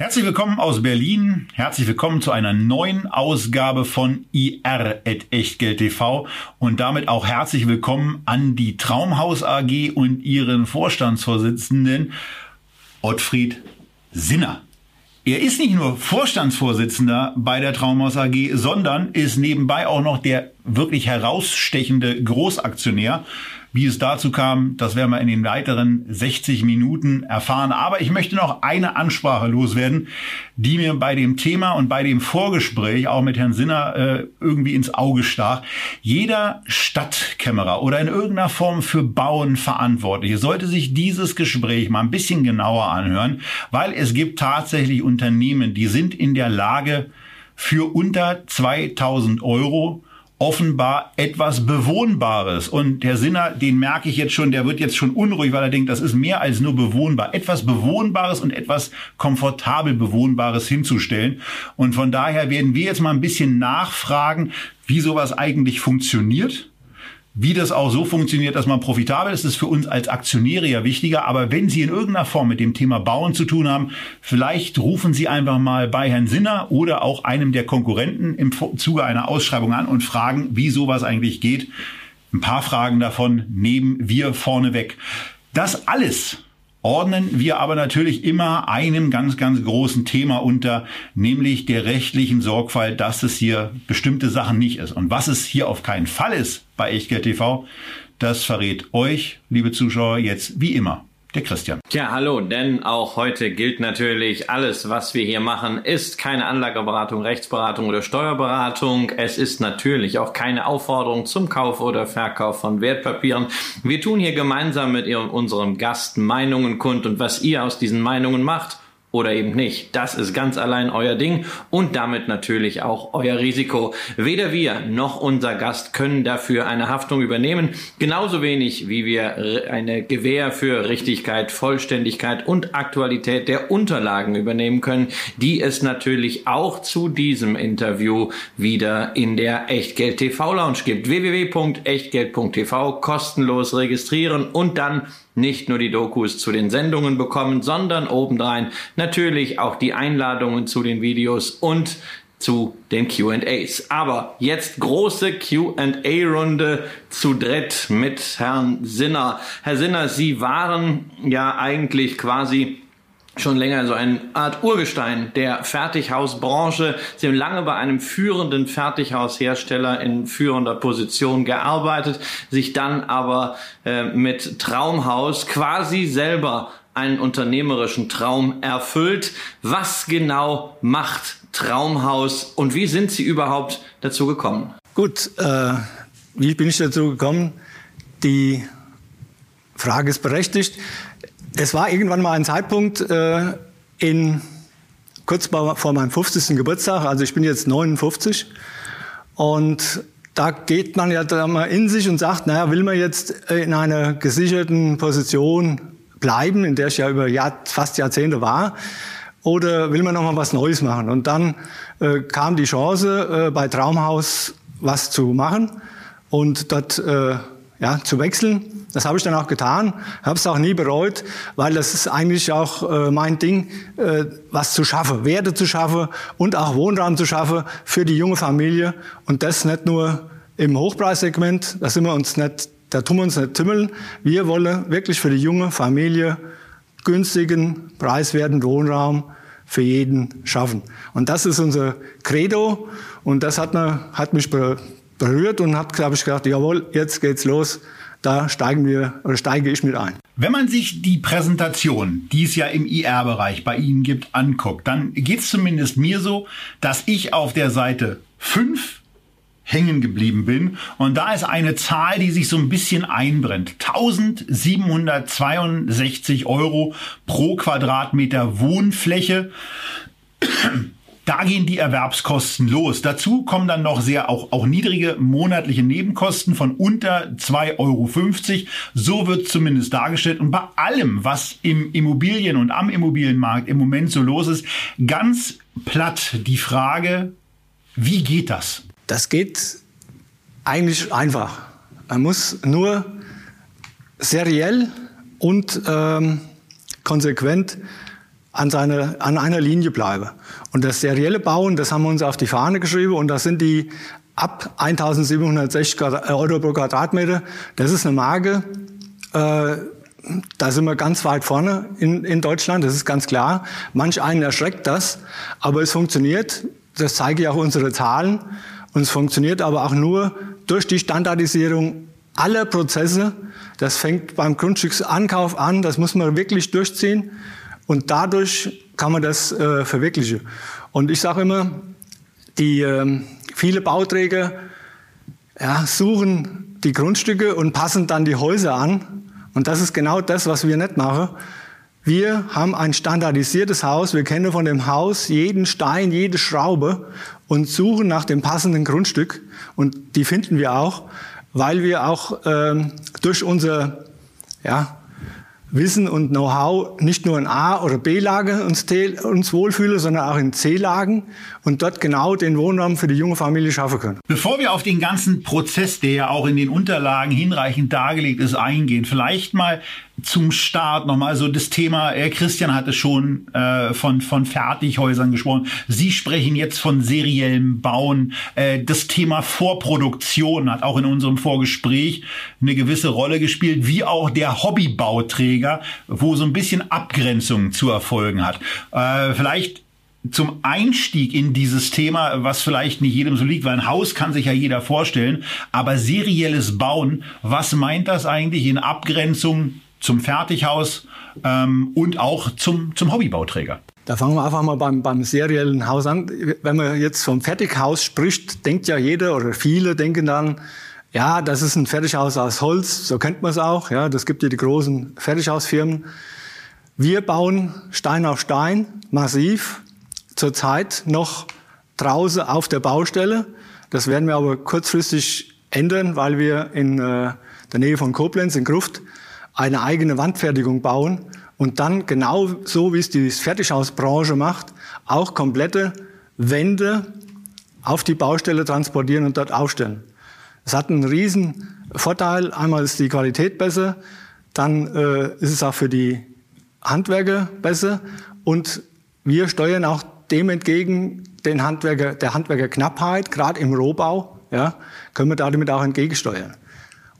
Herzlich willkommen aus Berlin. Herzlich willkommen zu einer neuen Ausgabe von IR at Echtgeld TV und damit auch herzlich willkommen an die Traumhaus AG und ihren Vorstandsvorsitzenden Ottfried Sinner. Er ist nicht nur Vorstandsvorsitzender bei der Traumhaus AG, sondern ist nebenbei auch noch der wirklich herausstechende Großaktionär wie es dazu kam, das werden wir in den weiteren 60 Minuten erfahren. Aber ich möchte noch eine Ansprache loswerden, die mir bei dem Thema und bei dem Vorgespräch auch mit Herrn Sinner äh, irgendwie ins Auge stach. Jeder Stadtkämmerer oder in irgendeiner Form für Bauen Verantwortliche sollte sich dieses Gespräch mal ein bisschen genauer anhören, weil es gibt tatsächlich Unternehmen, die sind in der Lage, für unter 2000 Euro offenbar etwas Bewohnbares. Und der Sinner, den merke ich jetzt schon, der wird jetzt schon unruhig, weil er denkt, das ist mehr als nur bewohnbar. Etwas Bewohnbares und etwas komfortabel Bewohnbares hinzustellen. Und von daher werden wir jetzt mal ein bisschen nachfragen, wie sowas eigentlich funktioniert wie das auch so funktioniert, dass man profitabel ist, ist für uns als Aktionäre ja wichtiger. Aber wenn Sie in irgendeiner Form mit dem Thema Bauen zu tun haben, vielleicht rufen Sie einfach mal bei Herrn Sinner oder auch einem der Konkurrenten im Zuge einer Ausschreibung an und fragen, wie sowas eigentlich geht. Ein paar Fragen davon nehmen wir vorneweg. Das alles ordnen wir aber natürlich immer einem ganz, ganz großen Thema unter, nämlich der rechtlichen Sorgfalt, dass es hier bestimmte Sachen nicht ist. Und was es hier auf keinen Fall ist bei Echtgeld TV, das verrät euch, liebe Zuschauer, jetzt wie immer der Christian. Tja, hallo, denn auch heute gilt natürlich, alles, was wir hier machen, ist keine Anlageberatung, Rechtsberatung oder Steuerberatung. Es ist natürlich auch keine Aufforderung zum Kauf oder Verkauf von Wertpapieren. Wir tun hier gemeinsam mit unserem Gast Meinungen kund und was ihr aus diesen Meinungen macht oder eben nicht. Das ist ganz allein euer Ding und damit natürlich auch euer Risiko. Weder wir noch unser Gast können dafür eine Haftung übernehmen, genauso wenig wie wir eine Gewähr für Richtigkeit, Vollständigkeit und Aktualität der Unterlagen übernehmen können, die es natürlich auch zu diesem Interview wieder in der Echtgeld TV Lounge gibt. www.echtgeld.tv kostenlos registrieren und dann nicht nur die Dokus zu den Sendungen bekommen, sondern obendrein natürlich auch die Einladungen zu den Videos und zu den QAs. Aber jetzt große QA-Runde zu dritt mit Herrn Sinner. Herr Sinner, Sie waren ja eigentlich quasi schon länger so eine Art Urgestein der Fertighausbranche. Sie haben lange bei einem führenden Fertighaushersteller in führender Position gearbeitet, sich dann aber äh, mit Traumhaus quasi selber einen unternehmerischen Traum erfüllt. Was genau macht Traumhaus und wie sind Sie überhaupt dazu gekommen? Gut, äh, wie bin ich dazu gekommen? Die Frage ist berechtigt. Es war irgendwann mal ein Zeitpunkt äh, in kurz vor meinem 50. Geburtstag, also ich bin jetzt 59 und da geht man ja da mal in sich und sagt, naja, will man jetzt in einer gesicherten Position bleiben, in der ich ja über Jahr, fast Jahrzehnte war, oder will man noch mal was Neues machen? Und dann äh, kam die Chance, äh, bei Traumhaus was zu machen und dort äh, ja, zu wechseln. Das habe ich dann auch getan, habe es auch nie bereut, weil das ist eigentlich auch äh, mein Ding, äh, was zu schaffen, Werte zu schaffen und auch Wohnraum zu schaffen für die junge Familie und das nicht nur im Hochpreissegment, da sind wir uns nicht, da tun wir uns nicht tümmeln. Wir wollen wirklich für die junge Familie günstigen, preiswerten Wohnraum für jeden schaffen. Und das ist unser Credo und das hat, mir, hat mich berührt und hat, glaube ich, gedacht, jawohl, jetzt geht's los da steigen wir oder steige ich mit ein. Wenn man sich die Präsentation, die es ja im IR-Bereich bei Ihnen gibt, anguckt, dann geht es zumindest mir so, dass ich auf der Seite 5 hängen geblieben bin. Und da ist eine Zahl, die sich so ein bisschen einbrennt. 1762 Euro pro Quadratmeter Wohnfläche. Da gehen die Erwerbskosten los. Dazu kommen dann noch sehr auch, auch niedrige monatliche Nebenkosten von unter 2,50 Euro. So wird zumindest dargestellt. Und bei allem, was im Immobilien- und am Immobilienmarkt im Moment so los ist, ganz platt die Frage, wie geht das? Das geht eigentlich einfach. Man muss nur seriell und ähm, konsequent an, seine, an einer Linie bleiben. Und das serielle Bauen, das haben wir uns auf die Fahne geschrieben und das sind die ab 1760 Euro pro Quadratmeter. Das ist eine Marke, äh, da sind wir ganz weit vorne in, in Deutschland, das ist ganz klar. Manch einen erschreckt das, aber es funktioniert. Das zeigen ja auch unsere Zahlen. Und es funktioniert aber auch nur durch die Standardisierung aller Prozesse. Das fängt beim Grundstücksankauf an, das muss man wirklich durchziehen. Und dadurch kann man das äh, verwirklichen. Und ich sage immer, die äh, viele Bauträger ja, suchen die Grundstücke und passen dann die Häuser an. Und das ist genau das, was wir nicht machen. Wir haben ein standardisiertes Haus. Wir kennen von dem Haus jeden Stein, jede Schraube und suchen nach dem passenden Grundstück. Und die finden wir auch, weil wir auch ähm, durch unser ja, Wissen und Know-how nicht nur in A- oder B-Lage uns, uns wohlfühlen, sondern auch in C-Lagen und dort genau den Wohnraum für die junge Familie schaffen können. Bevor wir auf den ganzen Prozess, der ja auch in den Unterlagen hinreichend dargelegt ist, eingehen, vielleicht mal zum Start nochmal so das Thema, äh, Christian hatte schon äh, von, von Fertighäusern gesprochen. Sie sprechen jetzt von seriellem Bauen. Äh, das Thema Vorproduktion hat auch in unserem Vorgespräch eine gewisse Rolle gespielt, wie auch der Hobbybauträger, wo so ein bisschen Abgrenzung zu erfolgen hat. Äh, vielleicht zum Einstieg in dieses Thema, was vielleicht nicht jedem so liegt, weil ein Haus kann sich ja jeder vorstellen, aber serielles Bauen, was meint das eigentlich in Abgrenzung zum Fertighaus ähm, und auch zum, zum Hobbybauträger. Da fangen wir einfach mal beim, beim seriellen Haus an. Wenn man jetzt vom Fertighaus spricht, denkt ja jeder oder viele denken dann, ja, das ist ein Fertighaus aus Holz, so kennt man es auch. Ja, das gibt ja die großen Fertighausfirmen. Wir bauen Stein auf Stein, massiv, zurzeit noch draußen auf der Baustelle. Das werden wir aber kurzfristig ändern, weil wir in äh, der Nähe von Koblenz in Gruft eine eigene Wandfertigung bauen und dann genau so, wie es die Fertighausbranche macht, auch komplette Wände auf die Baustelle transportieren und dort aufstellen. Es hat einen riesen Vorteil. Einmal ist die Qualität besser, dann äh, ist es auch für die Handwerker besser und wir steuern auch dem entgegen den Handwerker, der Handwerkerknappheit, gerade im Rohbau, ja, können wir damit auch entgegensteuern.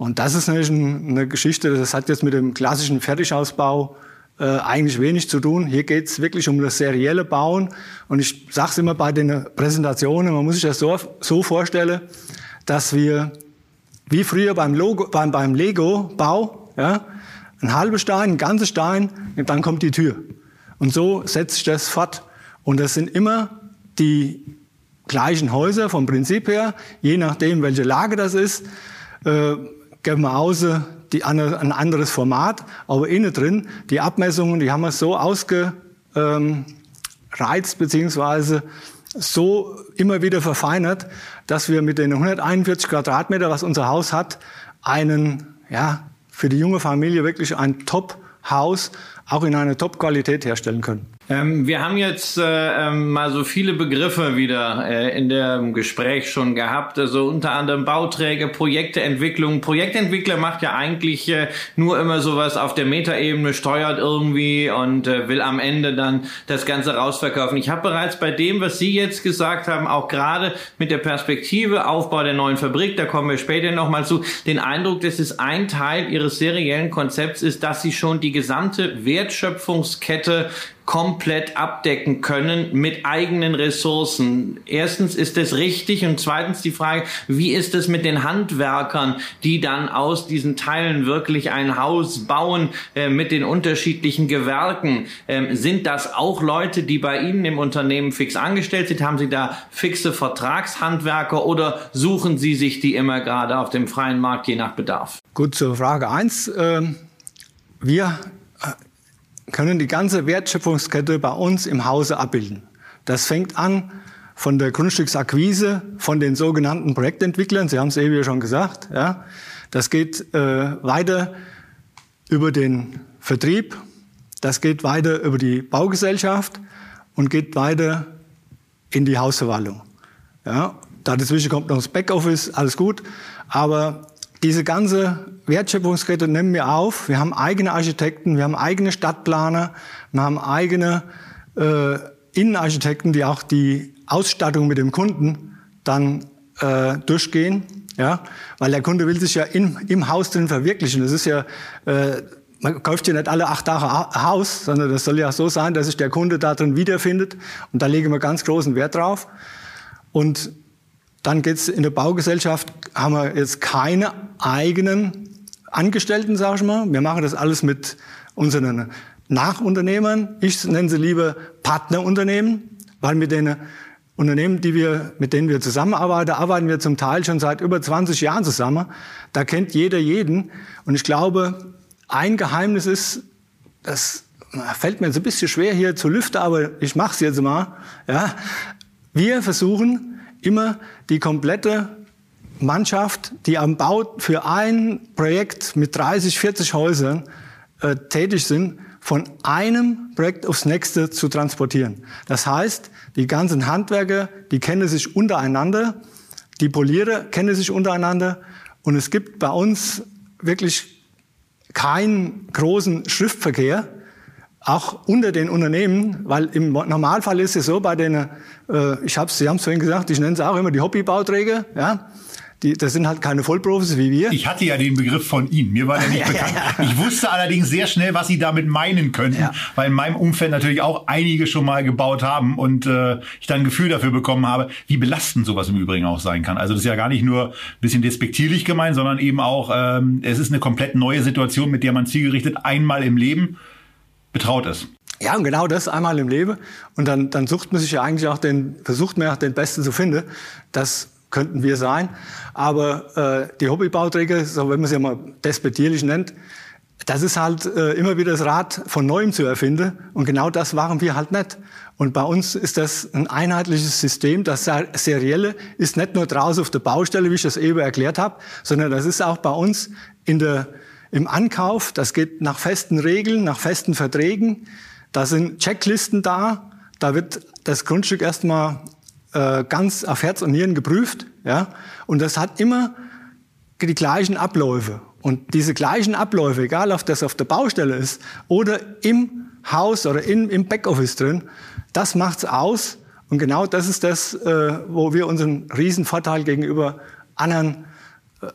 Und das ist natürlich eine Geschichte, das hat jetzt mit dem klassischen Fertigausbau äh, eigentlich wenig zu tun. Hier geht es wirklich um das serielle Bauen. Und ich sage es immer bei den Präsentationen, man muss sich das so, so vorstellen, dass wir wie früher beim, Logo, beim, beim Lego-Bau, ja, ein halber Stein, ein ganzer Stein, und dann kommt die Tür. Und so setzt sich das fort. Und das sind immer die gleichen Häuser vom Prinzip her, je nachdem, welche Lage das ist. Äh, außen die, ein anderes Format, aber innen drin, die Abmessungen, die haben wir so ausgereizt, beziehungsweise so immer wieder verfeinert, dass wir mit den 141 Quadratmeter, was unser Haus hat, einen, ja, für die junge Familie wirklich ein Top-Haus auch in einer Top-Qualität herstellen können. Ähm, wir haben jetzt äh, ähm, mal so viele Begriffe wieder äh, in dem Gespräch schon gehabt. Also unter anderem Bauträger, Projekteentwicklung. Projektentwickler macht ja eigentlich äh, nur immer sowas auf der Metaebene, steuert irgendwie und äh, will am Ende dann das Ganze rausverkaufen. Ich habe bereits bei dem, was Sie jetzt gesagt haben, auch gerade mit der Perspektive Aufbau der neuen Fabrik, da kommen wir später nochmal zu, den Eindruck, dass es ein Teil Ihres seriellen Konzepts ist, dass Sie schon die gesamte Wertschöpfungskette komplett abdecken können mit eigenen Ressourcen. Erstens ist das richtig und zweitens die Frage, wie ist es mit den Handwerkern, die dann aus diesen Teilen wirklich ein Haus bauen äh, mit den unterschiedlichen Gewerken? Ähm, sind das auch Leute, die bei Ihnen im Unternehmen fix angestellt sind? Haben Sie da fixe Vertragshandwerker oder suchen Sie sich die immer gerade auf dem freien Markt je nach Bedarf? Gut, zur Frage eins. Ähm, wir können die ganze Wertschöpfungskette bei uns im Hause abbilden. Das fängt an von der Grundstücksakquise, von den sogenannten Projektentwicklern. Sie haben es eben schon gesagt. Ja. Das geht äh, weiter über den Vertrieb. Das geht weiter über die Baugesellschaft und geht weiter in die Hausverwaltung. Ja, dazwischen kommt noch das Backoffice, alles gut. Aber diese ganze Wertschöpfungskette nehmen wir auf. Wir haben eigene Architekten, wir haben eigene Stadtplaner, wir haben eigene äh, Innenarchitekten, die auch die Ausstattung mit dem Kunden dann äh, durchgehen. Ja, weil der Kunde will sich ja im, im Haus drin verwirklichen. Das ist ja, äh, man kauft ja nicht alle acht Tage Haus, sondern das soll ja so sein, dass sich der Kunde da drin wiederfindet. Und da legen wir ganz großen Wert drauf. Und dann geht's in der Baugesellschaft, haben wir jetzt keine eigenen Angestellten, sag ich mal. Wir machen das alles mit unseren Nachunternehmern. Ich nenne sie lieber Partnerunternehmen, weil mit den Unternehmen, die wir, mit denen wir zusammenarbeiten, arbeiten wir zum Teil schon seit über 20 Jahren zusammen. Da kennt jeder jeden. Und ich glaube, ein Geheimnis ist, das fällt mir jetzt ein bisschen schwer hier zu lüften, aber ich mache es jetzt mal. Ja, wir versuchen immer die komplette Mannschaft, die am Bau für ein Projekt mit 30, 40 Häusern äh, tätig sind, von einem Projekt aufs nächste zu transportieren. Das heißt, die ganzen Handwerker, die kennen sich untereinander, die Polierer kennen sich untereinander und es gibt bei uns wirklich keinen großen Schriftverkehr, auch unter den Unternehmen, weil im Normalfall ist es so bei den, äh, ich habe Sie haben es vorhin gesagt, ich nenne es auch immer die Hobbybauträger, ja, die, das sind halt keine Vollprofis wie wir. Ich hatte ja den Begriff von Ihnen. Mir war der nicht bekannt. Ich wusste allerdings sehr schnell, was Sie damit meinen könnten, weil in meinem Umfeld natürlich auch einige schon mal gebaut haben und äh, ich dann ein Gefühl dafür bekommen habe, wie belastend sowas im Übrigen auch sein kann. Also das ist ja gar nicht nur ein bisschen despektierlich gemeint, sondern eben auch, ähm, es ist eine komplett neue Situation, mit der man zielgerichtet einmal im Leben betraut ist. Ja, und genau das einmal im Leben. Und dann, dann sucht man sich ja eigentlich auch den, versucht man ja auch den Besten zu finden. Das könnten wir sein. Aber äh, die Hobbybauträger, so wenn man sie mal despektierlich nennt, das ist halt äh, immer wieder das Rad von neuem zu erfinden. Und genau das waren wir halt nicht. Und bei uns ist das ein einheitliches System. Das Serielle ist nicht nur draußen auf der Baustelle, wie ich das eben erklärt habe, sondern das ist auch bei uns in der, im Ankauf. Das geht nach festen Regeln, nach festen Verträgen. Da sind Checklisten da. Da wird das Grundstück erstmal äh, ganz auf Herz und Nieren geprüft. Ja? Und das hat immer die gleichen Abläufe. Und diese gleichen Abläufe, egal ob das auf der Baustelle ist oder im Haus oder in, im Backoffice drin, das macht's aus. Und genau das ist das, äh, wo wir unseren Riesenvorteil gegenüber anderen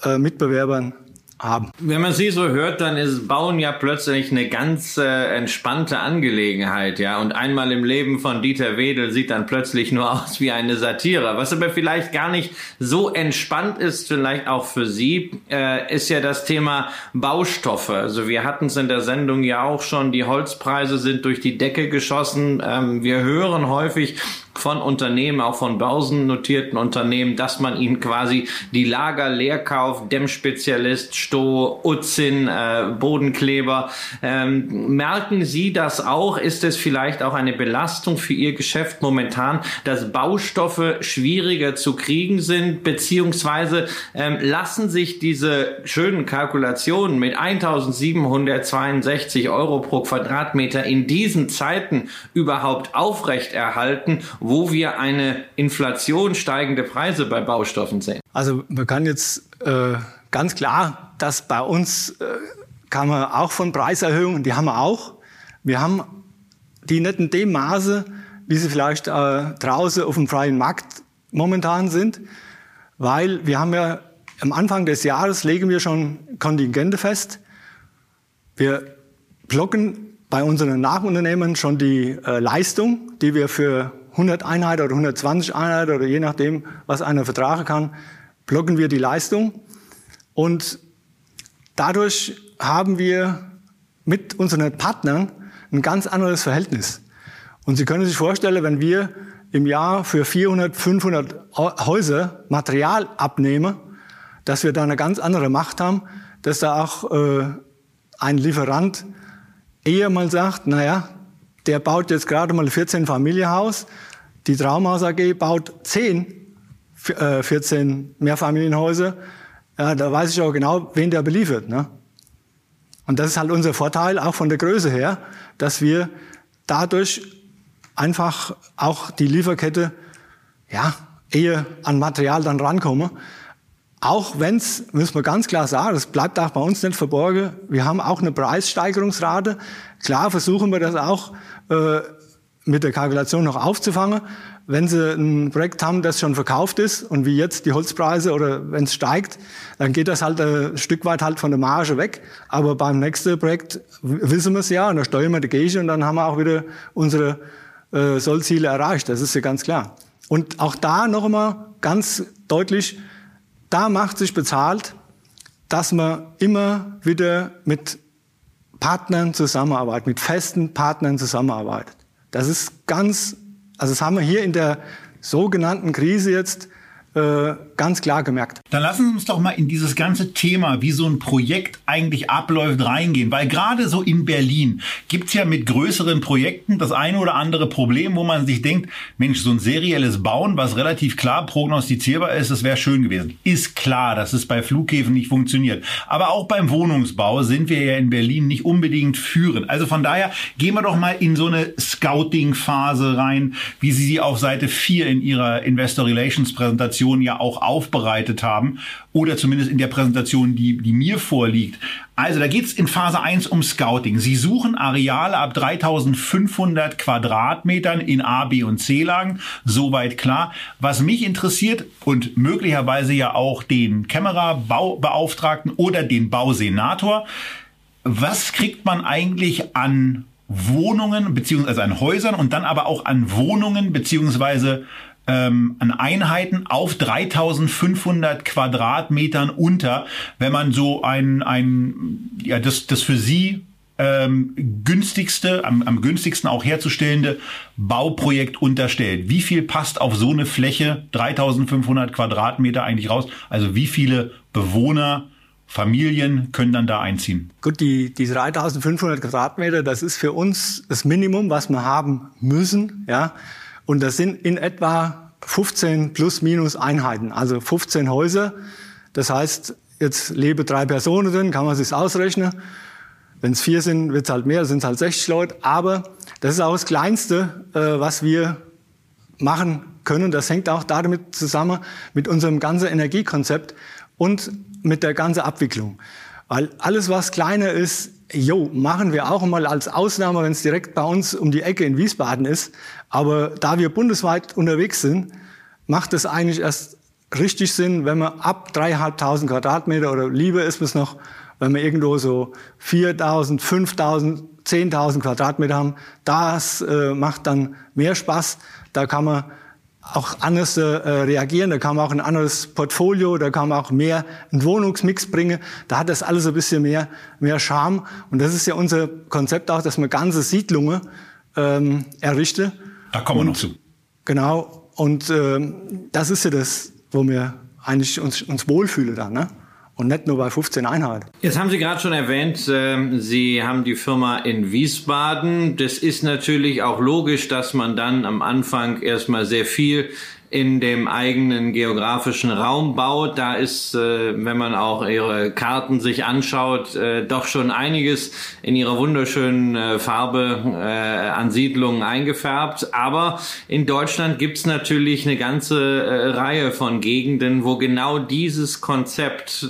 äh, Mitbewerbern haben. Wenn man sie so hört, dann ist Bauen ja plötzlich eine ganz äh, entspannte Angelegenheit, ja. Und einmal im Leben von Dieter Wedel sieht dann plötzlich nur aus wie eine Satire. Was aber vielleicht gar nicht so entspannt ist, vielleicht auch für Sie, äh, ist ja das Thema Baustoffe. Also wir hatten es in der Sendung ja auch schon, die Holzpreise sind durch die Decke geschossen. Ähm, wir hören häufig von Unternehmen, auch von börsennotierten Unternehmen, dass man ihnen quasi die Lager leer kauft, Dämmspezialist, Stoh, Utzin, äh, Bodenkleber. Ähm, merken Sie das auch? Ist es vielleicht auch eine Belastung für Ihr Geschäft momentan, dass Baustoffe schwieriger zu kriegen sind, beziehungsweise ähm, lassen sich diese schönen Kalkulationen mit 1762 Euro pro Quadratmeter in diesen Zeiten überhaupt aufrechterhalten? Wo wir eine Inflation steigende Preise bei Baustoffen sehen? Also man kann jetzt äh, ganz klar, dass bei uns äh, kann man auch von Preiserhöhungen, die haben wir auch. Wir haben die nicht in dem Maße, wie sie vielleicht äh, draußen auf dem freien Markt momentan sind, weil wir haben ja am Anfang des Jahres legen wir schon Kontingente fest. Wir blocken bei unseren Nachunternehmen schon die äh, Leistung, die wir für 100 Einheiten oder 120 Einheiten oder je nachdem, was einer vertragen kann, blocken wir die Leistung. Und dadurch haben wir mit unseren Partnern ein ganz anderes Verhältnis. Und Sie können sich vorstellen, wenn wir im Jahr für 400, 500 Häuser Material abnehmen, dass wir da eine ganz andere Macht haben, dass da auch äh, ein Lieferant eher mal sagt, naja, der baut jetzt gerade mal ein 14 Familienhaus, Die Traumhaus AG baut 10, 14 äh, Mehrfamilienhäuser. Ja, da weiß ich auch genau, wen der beliefert. Ne? Und das ist halt unser Vorteil, auch von der Größe her, dass wir dadurch einfach auch die Lieferkette, ja, eher an Material dann rankommen. Auch wenn es, müssen wir ganz klar sagen, das bleibt auch bei uns nicht verborgen, wir haben auch eine Preissteigerungsrate. Klar versuchen wir das auch äh, mit der Kalkulation noch aufzufangen. Wenn Sie ein Projekt haben, das schon verkauft ist und wie jetzt die Holzpreise oder wenn es steigt, dann geht das halt ein Stück weit halt von der Marge weg. Aber beim nächsten Projekt wissen wir es ja und da steuern wir die Gage und dann haben wir auch wieder unsere äh, Sollziele erreicht. Das ist ja ganz klar. Und auch da noch einmal ganz deutlich, da macht sich bezahlt, dass man immer wieder mit Partnern zusammenarbeitet, mit festen Partnern zusammenarbeitet. Das ist ganz, also das haben wir hier in der sogenannten Krise jetzt äh, ganz klar gemerkt. Dann lassen Sie uns doch mal in dieses ganze Thema, wie so ein Projekt eigentlich abläuft, reingehen. Weil gerade so in Berlin gibt's ja mit größeren Projekten das eine oder andere Problem, wo man sich denkt, Mensch, so ein serielles Bauen, was relativ klar prognostizierbar ist, das wäre schön gewesen. Ist klar, dass es bei Flughäfen nicht funktioniert. Aber auch beim Wohnungsbau sind wir ja in Berlin nicht unbedingt führend. Also von daher gehen wir doch mal in so eine Scouting-Phase rein, wie Sie sie auf Seite 4 in Ihrer Investor Relations Präsentation Präsentation ja auch aufbereitet haben oder zumindest in der Präsentation, die, die mir vorliegt. Also da geht es in Phase 1 um Scouting. Sie suchen Areale ab 3500 Quadratmetern in A, B und C-Lagen. Soweit klar. Was mich interessiert und möglicherweise ja auch den Kämmerer-Baubeauftragten oder den Bausenator, was kriegt man eigentlich an Wohnungen beziehungsweise an Häusern und dann aber auch an Wohnungen beziehungsweise ähm, an Einheiten auf 3500 Quadratmetern unter, wenn man so ein, ein ja, das, das für Sie ähm, günstigste, am, am günstigsten auch herzustellende Bauprojekt unterstellt. Wie viel passt auf so eine Fläche 3500 Quadratmeter eigentlich raus? Also wie viele Bewohner Familien können dann da einziehen? Gut, die, die 3500 Quadratmeter, das ist für uns das Minimum, was wir haben müssen, ja. Und das sind in etwa 15 plus minus Einheiten, also 15 Häuser. Das heißt, jetzt leben drei Personen drin, kann man sich ausrechnen. Wenn es vier sind, wird es halt mehr, sind es halt 60 Leute. Aber das ist auch das Kleinste, äh, was wir machen können. Das hängt auch damit zusammen mit unserem ganzen Energiekonzept und mit der ganzen Abwicklung. Weil alles, was kleiner ist, jo, machen wir auch mal als Ausnahme, wenn es direkt bei uns um die Ecke in Wiesbaden ist. Aber da wir bundesweit unterwegs sind, macht es eigentlich erst richtig Sinn, wenn man ab dreieinhalbtausend Quadratmeter oder lieber ist es noch, wenn wir irgendwo so 4.000, 5.000, 10.000 Quadratmeter haben. Das äh, macht dann mehr Spaß. Da kann man auch anders äh, reagieren, da kann man auch ein anderes Portfolio, da kann man auch mehr einen Wohnungsmix bringen. Da hat das alles ein bisschen mehr, mehr Charme. Und das ist ja unser Konzept auch, dass man ganze Siedlungen ähm, errichten. Da kommen wir noch zu. Genau. Und ähm, das ist ja das, wo wir eigentlich uns, uns wohlfühlen dann. Ne? Und nicht nur bei 15 Einheiten. Jetzt haben Sie gerade schon erwähnt, äh, Sie haben die Firma in Wiesbaden. Das ist natürlich auch logisch, dass man dann am Anfang erstmal sehr viel in dem eigenen geografischen Raum baut. Da ist, äh, wenn man auch ihre Karten sich anschaut, äh, doch schon einiges in ihrer wunderschönen äh, Farbe an Siedlungen eingefärbt. Aber in Deutschland gibt's natürlich eine ganze Reihe von Gegenden, wo genau dieses Konzept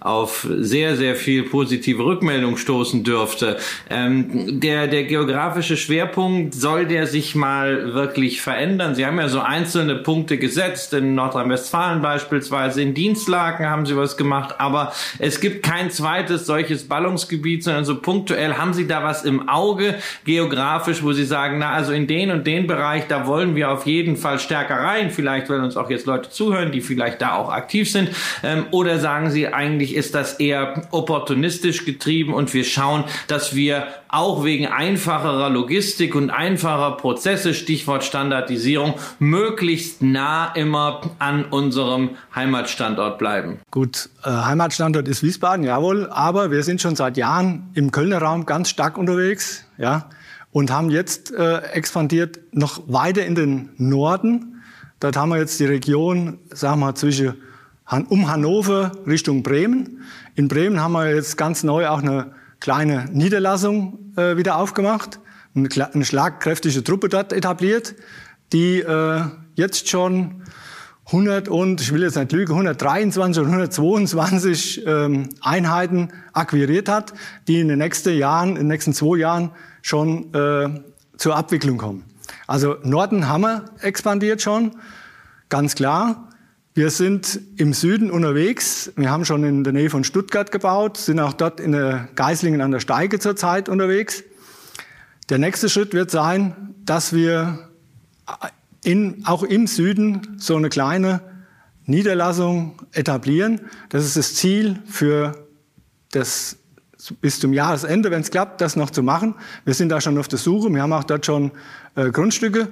auf sehr, sehr viel positive Rückmeldung stoßen dürfte. Ähm, der, der geografische Schwerpunkt, soll der sich mal wirklich verändern? Sie haben ja so einzelne Punkte gesetzt. In Nordrhein-Westfalen beispielsweise, in Dienstlagen haben sie was gemacht, aber es gibt kein zweites solches Ballungsgebiet, sondern so punktuell haben sie da was im Auge, geografisch, wo sie sagen, na, also in den und den Bereich, da wollen wir auf jeden Fall stärker rein. Vielleicht, weil uns auch jetzt Leute zuhören, die vielleicht da auch aktiv sind. Ähm, oder sagen sie, eigentlich ist das eher opportunistisch getrieben und wir schauen, dass wir auch wegen einfacherer Logistik und einfacher Prozesse, Stichwort Standardisierung, möglichst nah immer an unserem Heimatstandort bleiben. Gut, äh, Heimatstandort ist Wiesbaden, jawohl, aber wir sind schon seit Jahren im Kölner Raum ganz stark unterwegs, ja. und haben jetzt äh, expandiert noch weiter in den Norden. Dort haben wir jetzt die Region, sagen wir zwischen Han um Hannover Richtung Bremen. In Bremen haben wir jetzt ganz neu auch eine kleine Niederlassung äh, wieder aufgemacht, eine, eine, schlagkräftige Truppe dort etabliert, die äh, jetzt schon 100 und, ich will jetzt nicht lügen, 123 und 122 ähm, Einheiten akquiriert hat, die in den nächsten Jahren, in den nächsten zwei Jahren schon äh, zur Abwicklung kommen. Also Norden haben wir expandiert schon, ganz klar. Wir sind im Süden unterwegs. Wir haben schon in der Nähe von Stuttgart gebaut, sind auch dort in der Geislingen an der Steige zurzeit unterwegs. Der nächste Schritt wird sein, dass wir in, auch im Süden so eine kleine Niederlassung etablieren. Das ist das Ziel für das bis zum Jahresende, wenn es klappt, das noch zu machen. Wir sind da schon auf der Suche. Wir haben auch dort schon äh, Grundstücke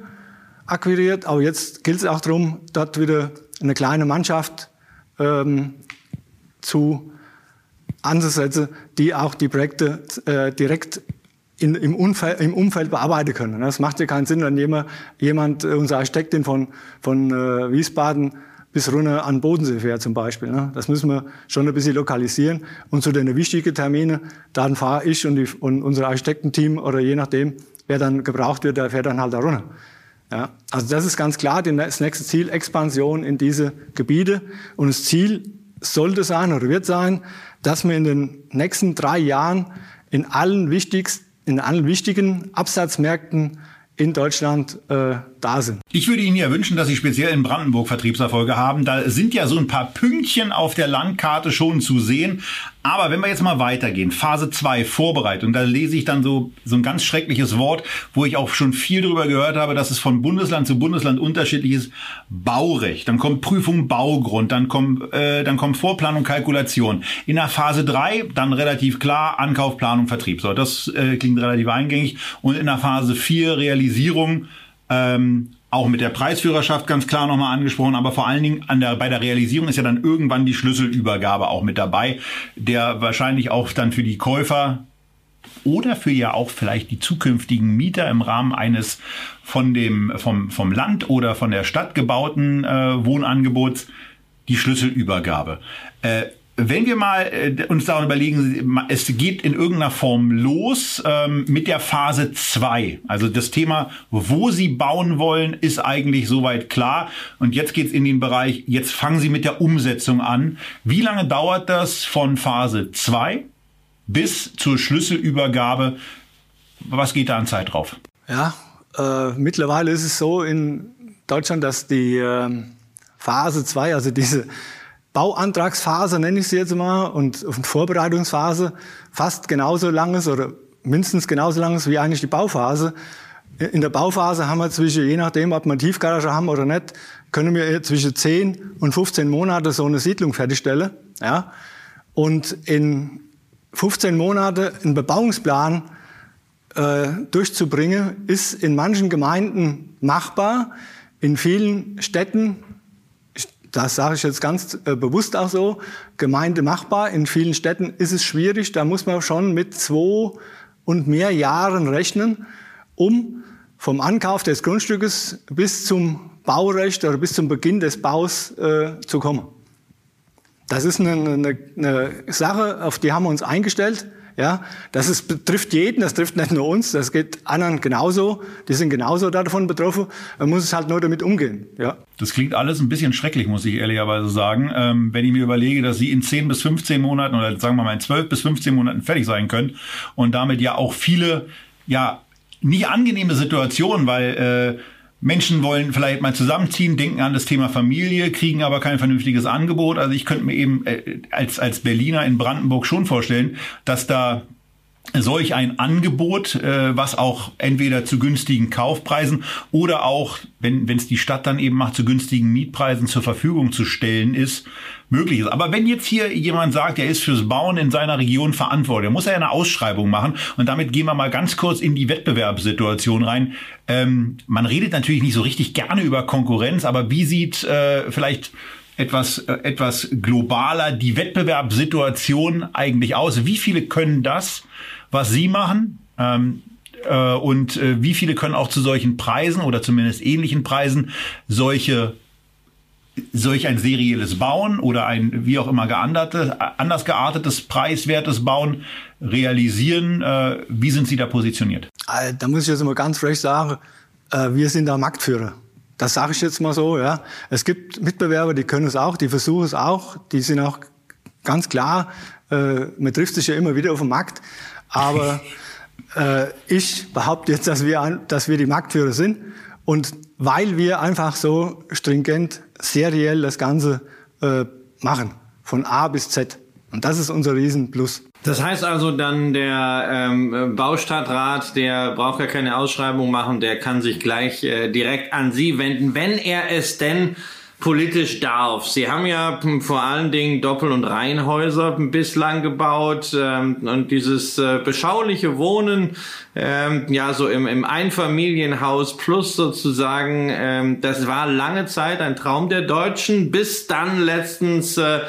akquiriert. Aber jetzt gilt es auch darum, dort wieder eine kleine Mannschaft ähm, zu anzusetzen, die auch die Projekte äh, direkt in, im, Umfeld, im Umfeld bearbeiten können. Das macht ja keinen Sinn, wenn jemand, jemand äh, unsere Architektin von, von äh, Wiesbaden bis runter an Bodensee fährt zum Beispiel. Ne? Das müssen wir schon ein bisschen lokalisieren. Und zu den wichtigen Terminen, dann fahre ich und, die, und unser Architektenteam oder je nachdem, wer dann gebraucht wird, der fährt dann halt da runter. Ja? Also das ist ganz klar das nächste Ziel, Expansion in diese Gebiete. Und das Ziel sollte sein oder wird sein, dass wir in den nächsten drei Jahren in allen wichtigsten in allen wichtigen Absatzmärkten in Deutschland äh, da sind. Ich würde Ihnen ja wünschen, dass Sie speziell in Brandenburg Vertriebserfolge haben. Da sind ja so ein paar Pünktchen auf der Landkarte schon zu sehen. Aber wenn wir jetzt mal weitergehen, Phase 2, Vorbereitung, da lese ich dann so, so ein ganz schreckliches Wort, wo ich auch schon viel darüber gehört habe, dass es von Bundesland zu Bundesland unterschiedlich ist. Baurecht, dann kommt Prüfung Baugrund, dann kommt, äh, dann kommt Vorplanung, Kalkulation. In der Phase 3 dann relativ klar Ankauf, Planung, Vertrieb. So, das äh, klingt relativ eingängig. Und in der Phase 4 Realisierung, ähm, auch mit der Preisführerschaft ganz klar nochmal angesprochen, aber vor allen Dingen an der, bei der Realisierung ist ja dann irgendwann die Schlüsselübergabe auch mit dabei, der wahrscheinlich auch dann für die Käufer oder für ja auch vielleicht die zukünftigen Mieter im Rahmen eines von dem vom vom Land oder von der Stadt gebauten äh, Wohnangebots die Schlüsselübergabe. Äh, wenn wir mal äh, uns daran überlegen, es geht in irgendeiner Form los ähm, mit der Phase 2. Also das Thema, wo Sie bauen wollen, ist eigentlich soweit klar. Und jetzt geht's in den Bereich, jetzt fangen Sie mit der Umsetzung an. Wie lange dauert das von Phase 2 bis zur Schlüsselübergabe? Was geht da an Zeit drauf? Ja, äh, mittlerweile ist es so in Deutschland, dass die äh, Phase 2, also diese Bauantragsphase, nenne ich sie jetzt mal, und Vorbereitungsphase fast genauso lang ist oder mindestens genauso lang ist wie eigentlich die Bauphase. In der Bauphase haben wir zwischen, je nachdem, ob wir Tiefgarage haben oder nicht, können wir zwischen 10 und 15 Monate so eine Siedlung fertigstellen. Ja? Und in 15 Monate einen Bebauungsplan äh, durchzubringen, ist in manchen Gemeinden machbar. In vielen Städten das sage ich jetzt ganz äh, bewusst auch so, Gemeinde machbar. In vielen Städten ist es schwierig. Da muss man schon mit zwei und mehr Jahren rechnen, um vom Ankauf des Grundstückes bis zum Baurecht oder bis zum Beginn des Baus äh, zu kommen. Das ist eine, eine, eine Sache, auf die haben wir uns eingestellt. Ja, das ist, betrifft jeden, das trifft nicht nur uns, das geht anderen genauso, die sind genauso davon betroffen. Man muss es halt nur damit umgehen. Ja. Das klingt alles ein bisschen schrecklich, muss ich ehrlicherweise sagen. Ähm, wenn ich mir überlege, dass Sie in 10 bis 15 Monaten oder sagen wir mal in 12 bis 15 Monaten fertig sein können und damit ja auch viele, ja, nicht angenehme Situationen, weil äh, Menschen wollen vielleicht mal zusammenziehen, denken an das Thema Familie, kriegen aber kein vernünftiges Angebot. Also ich könnte mir eben äh, als, als Berliner in Brandenburg schon vorstellen, dass da solch ein Angebot, äh, was auch entweder zu günstigen Kaufpreisen oder auch, wenn es die Stadt dann eben macht, zu günstigen Mietpreisen zur Verfügung zu stellen ist, möglich ist. Aber wenn jetzt hier jemand sagt, er ist fürs Bauen in seiner Region verantwortlich, muss er eine Ausschreibung machen. Und damit gehen wir mal ganz kurz in die Wettbewerbssituation rein. Ähm, man redet natürlich nicht so richtig gerne über Konkurrenz, aber wie sieht äh, vielleicht etwas, äh, etwas globaler die Wettbewerbssituation eigentlich aus? Wie viele können das, was Sie machen? Ähm, Äh, und äh, wie viele können auch zu solchen Preisen oder zumindest ähnlichen Preisen solche solch ein serielles Bauen oder ein wie auch immer geanderte, anders geartetes, preiswertes Bauen realisieren? Äh, wie sind Sie da positioniert? Äh, da muss ich jetzt mal ganz frech sagen, äh, wir sind da Marktführer. Das sage ich jetzt mal so. Ja. Es gibt Mitbewerber, die können es auch, die versuchen es auch, die sind auch ganz klar, äh, man trifft sich ja immer wieder auf dem Markt, aber äh, ich behaupte jetzt, dass wir, dass wir die Marktführer sind und weil wir einfach so stringent, seriell das Ganze äh, machen, von A bis Z. Und das ist unser Riesenplus. Das heißt also dann, der ähm, Baustadtrat, der braucht ja keine Ausschreibung machen, der kann sich gleich äh, direkt an Sie wenden, wenn er es denn politisch darf. Sie haben ja vor allen Dingen Doppel- und Reihenhäuser bislang gebaut ähm, und dieses äh, beschauliche Wohnen, ähm, ja so im, im Einfamilienhaus plus sozusagen, ähm, das war lange Zeit ein Traum der Deutschen, bis dann letztens äh,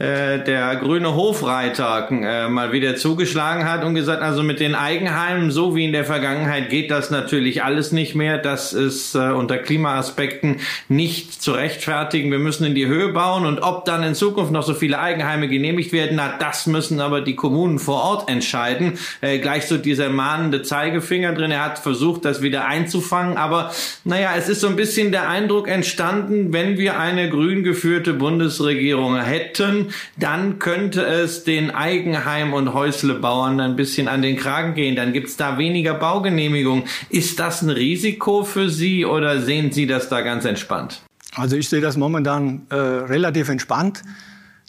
äh, der grüne Hofreiter äh, mal wieder zugeschlagen hat und gesagt, also mit den Eigenheimen, so wie in der Vergangenheit, geht das natürlich alles nicht mehr. Das ist äh, unter Klimaaspekten nicht zu rechtfertigen. Wir müssen in die Höhe bauen und ob dann in Zukunft noch so viele Eigenheime genehmigt werden, na, das müssen aber die Kommunen vor Ort entscheiden. Äh, gleich so dieser mahnende Zeigefinger drin. Er hat versucht, das wieder einzufangen, aber naja, es ist so ein bisschen der Eindruck entstanden, wenn wir eine grün geführte Bundesregierung hätten, dann könnte es den Eigenheim- und Häuslebauern ein bisschen an den Kragen gehen. Dann gibt es da weniger Baugenehmigungen. Ist das ein Risiko für Sie oder sehen Sie das da ganz entspannt? Also ich sehe das momentan äh, relativ entspannt.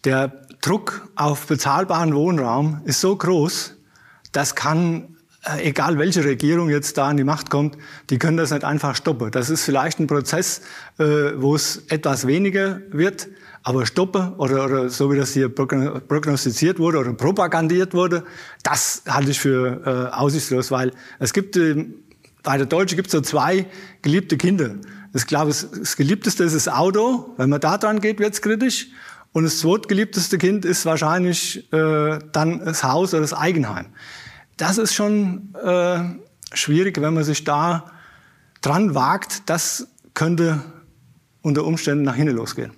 Der Druck auf bezahlbaren Wohnraum ist so groß, das kann äh, egal welche Regierung jetzt da an die Macht kommt, die können das nicht einfach stoppen. Das ist vielleicht ein Prozess, äh, wo es etwas weniger wird, aber stoppen oder, oder so wie das hier prognostiziert wurde oder propagandiert wurde, das halte ich für äh, aussichtslos, weil es gibt äh, bei der Deutschen gibt es so zwei geliebte Kinder. Ich glaube, das, geliebteste ist das Auto. Wenn man da dran geht, wird's kritisch. Und das zweitgeliebteste Kind ist wahrscheinlich äh, dann das Haus oder das Eigenheim. Das ist schon äh, schwierig, wenn man sich da dran wagt. Das könnte unter Umständen nach hinten losgehen.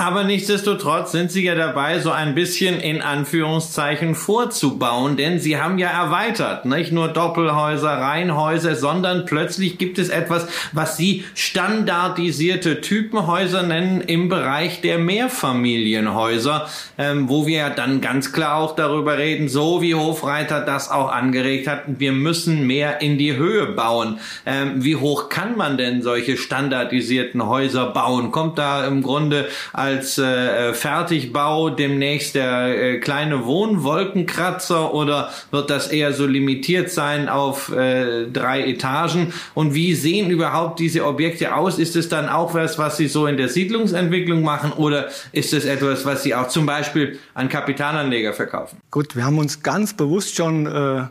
Aber nichtsdestotrotz sind sie ja dabei, so ein bisschen in Anführungszeichen vorzubauen, denn sie haben ja erweitert, nicht nur Doppelhäuser, Reihenhäuser, sondern plötzlich gibt es etwas, was sie standardisierte Typenhäuser nennen im Bereich der Mehrfamilienhäuser, ähm, wo wir dann ganz klar auch darüber reden, so wie Hofreiter das auch angeregt hat, wir müssen mehr in die Höhe bauen. Ähm, wie hoch kann man denn solche standardisierten Häuser bauen? Kommt da im Grunde als äh, Fertigbau demnächst der äh, kleine Wohnwolkenkratzer oder wird das eher so limitiert sein auf äh, drei Etagen? Und wie sehen überhaupt diese Objekte aus? Ist es dann auch was, was Sie so in der Siedlungsentwicklung machen oder ist es etwas, was Sie auch zum Beispiel an Kapitalanleger verkaufen? Gut, wir haben uns ganz bewusst schon äh,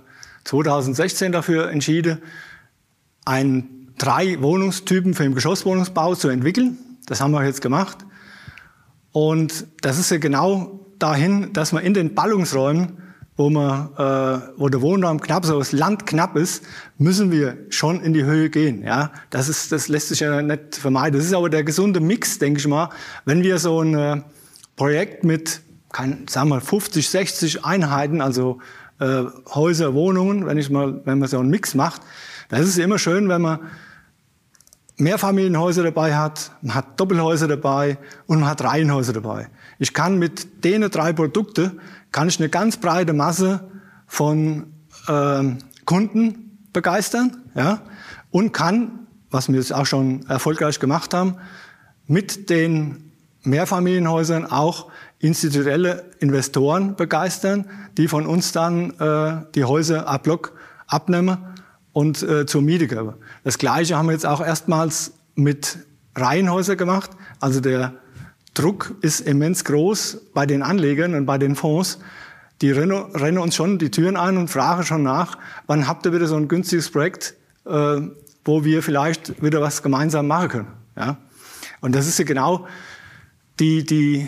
2016 dafür entschieden, ein drei Wohnungstypen für den Geschosswohnungsbau zu entwickeln. Das haben wir jetzt gemacht. Und das ist ja genau dahin, dass man in den Ballungsräumen, wo, man, äh, wo der Wohnraum knapp ist, wo das Land knapp ist, müssen wir schon in die Höhe gehen. Ja, das, ist, das lässt sich ja nicht vermeiden. Das ist aber der gesunde Mix, denke ich mal. Wenn wir so ein äh, Projekt mit, kann, sagen wir, 50, 60 Einheiten, also äh, Häuser, Wohnungen, wenn, ich mal, wenn man so einen Mix macht, das ist immer schön, wenn man Mehrfamilienhäuser dabei hat, man hat Doppelhäuser dabei und man hat Reihenhäuser dabei. Ich kann mit denen drei Produkte kann ich eine ganz breite Masse von äh, Kunden begeistern, ja, und kann, was wir jetzt auch schon erfolgreich gemacht haben, mit den Mehrfamilienhäusern auch institutionelle Investoren begeistern, die von uns dann äh, die Häuser ab Block abnehmen und äh, zur Miete geben. Das Gleiche haben wir jetzt auch erstmals mit Reihenhäusern gemacht. Also der Druck ist immens groß bei den Anlegern und bei den Fonds. Die rennen, rennen uns schon die Türen ein und fragen schon nach, wann habt ihr wieder so ein günstiges Projekt, äh, wo wir vielleicht wieder was gemeinsam machen können. Ja? Und das ist ja genau die, die,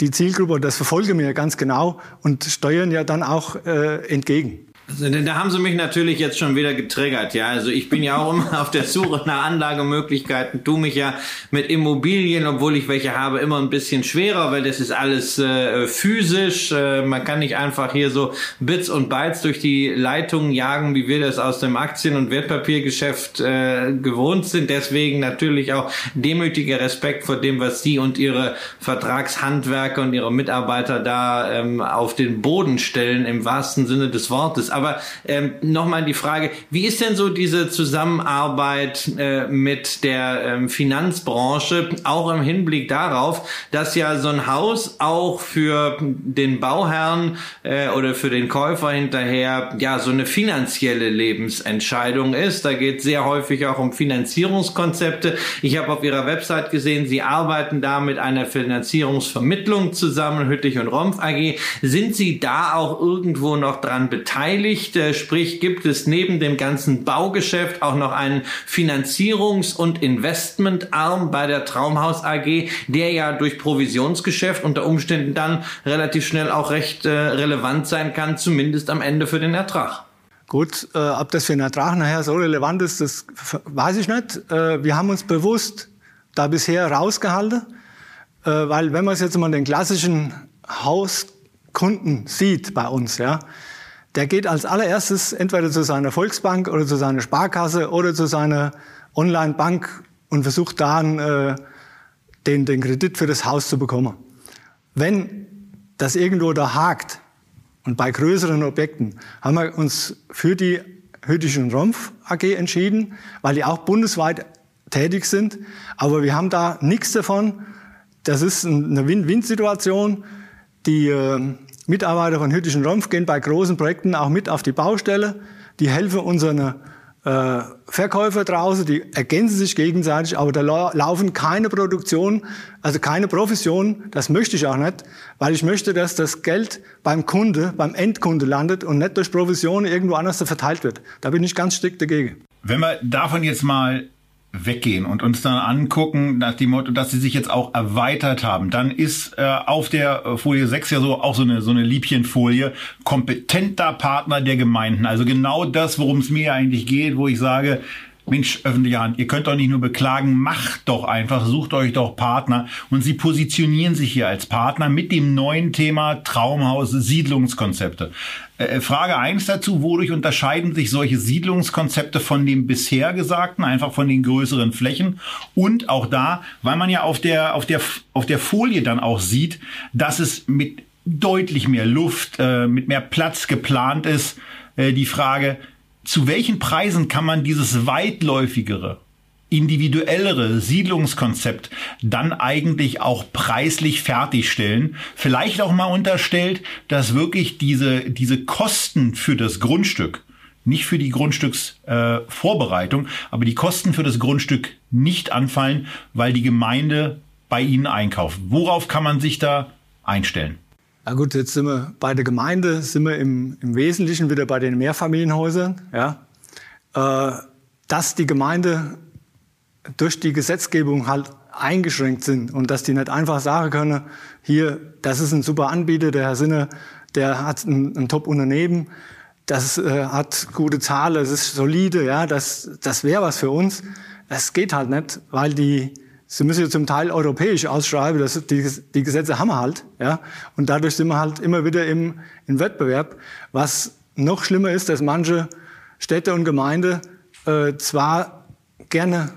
die Zielgruppe, das verfolgen wir ganz genau und steuern ja dann auch äh, entgegen. Also, da haben sie mich natürlich jetzt schon wieder getriggert, ja. Also ich bin ja auch immer auf der Suche nach Anlagemöglichkeiten, tu mich ja mit Immobilien, obwohl ich welche habe, immer ein bisschen schwerer, weil das ist alles äh, physisch. Äh, man kann nicht einfach hier so Bits und Bytes durch die Leitungen jagen, wie wir das aus dem Aktien- und Wertpapiergeschäft äh, gewohnt sind. Deswegen natürlich auch demütiger Respekt vor dem, was Sie und Ihre Vertragshandwerker und Ihre Mitarbeiter da ähm, auf den Boden stellen, im wahrsten Sinne des Wortes. Aber ähm, nochmal die Frage, wie ist denn so diese Zusammenarbeit äh, mit der ähm, Finanzbranche, auch im Hinblick darauf, dass ja so ein Haus auch für den Bauherrn äh, oder für den Käufer hinterher ja so eine finanzielle Lebensentscheidung ist. Da geht sehr häufig auch um Finanzierungskonzepte. Ich habe auf Ihrer Website gesehen, Sie arbeiten da mit einer Finanzierungsvermittlung zusammen, Hüttich und Rompf AG. Sind Sie da auch irgendwo noch dran beteiligt? Beteiligt. Äh, sprich, gibt es neben dem ganzen Baugeschäft auch noch einen Finanzierungs- und Investmentarm bei der Traumhaus AG, der ja durch Provisionsgeschäft unter Umständen dann relativ schnell auch recht äh, relevant sein kann, zumindest am Ende für den Ertrag. Gut, äh, ob das für den Ertrag nachher so relevant ist, das weiß ich nicht. Äh, wir haben uns bewusst da bisher rausgehalten, äh, weil wenn man es jetzt mal den klassischen Hauskunden sieht bei uns, ja, der geht als allererstes entweder zu seiner Volksbank oder zu seiner Sparkasse oder zu seiner Online-Bank und versucht dann äh, den, den Kredit für das Haus zu bekommen. Wenn das irgendwo da hakt und bei größeren Objekten haben wir uns für die Hüttich und Rumpf AG entschieden, weil die auch bundesweit tätig sind. Aber wir haben da nichts davon. Das ist eine Win-Win-Situation. Die äh, Mitarbeiter von Hüttischen Rumpf gehen bei großen Projekten auch mit auf die Baustelle. Die helfen unseren äh, Verkäufer draußen, die ergänzen sich gegenseitig, aber da laufen keine Produktion, also keine Profession, das möchte ich auch nicht, weil ich möchte, dass das Geld beim Kunde, beim Endkunde landet und nicht durch Provision irgendwo anders verteilt wird. Da bin ich ganz strikt dagegen. Wenn wir davon jetzt mal weggehen und uns dann angucken, nach dem Motto, dass sie sich jetzt auch erweitert haben, dann ist äh, auf der äh, Folie 6 ja so auch so eine so eine Liebchenfolie kompetenter Partner der Gemeinden. Also genau das, worum es mir eigentlich geht, wo ich sage, Mensch, öffentliche Hand, ihr könnt doch nicht nur beklagen, macht doch einfach, sucht euch doch Partner. Und sie positionieren sich hier als Partner mit dem neuen Thema Traumhaus Siedlungskonzepte. Äh, äh Frage eins dazu, wodurch unterscheiden sich solche Siedlungskonzepte von dem bisher Gesagten, einfach von den größeren Flächen? Und auch da, weil man ja auf der, auf der, auf der Folie dann auch sieht, dass es mit deutlich mehr Luft, äh, mit mehr Platz geplant ist, die Frage, zu welchen Preisen kann man dieses weitläufigere, individuellere Siedlungskonzept dann eigentlich auch preislich fertigstellen. Vielleicht auch mal unterstellt, dass wirklich diese, diese Kosten für das Grundstück, nicht für die Grundstücksvorbereitung, äh, aber die Kosten für das Grundstück nicht anfallen, weil die Gemeinde bei Ihnen einkauft. Worauf kann man sich da einstellen? Na gut, jetzt sind wir bei der Gemeinde, sind wir im, im Wesentlichen wieder bei den Mehrfamilienhäusern. Ja. Äh, dass die Gemeinde durch die Gesetzgebung halt eingeschränkt sind und dass die nicht einfach sagen können, hier, das ist ein super Anbieter, der Herr Sinne, der hat ein, ein Top-Unternehmen, das äh, hat gute Zahlen, das ist solide, ja, das, das wäre was für uns. Das geht halt nicht, weil die Sie müssen ja zum Teil europäisch ausschreiben, das, die, die Gesetze haben wir halt, ja. Und dadurch sind wir halt immer wieder im, im Wettbewerb. Was noch schlimmer ist, dass manche Städte und Gemeinden äh, zwar gerne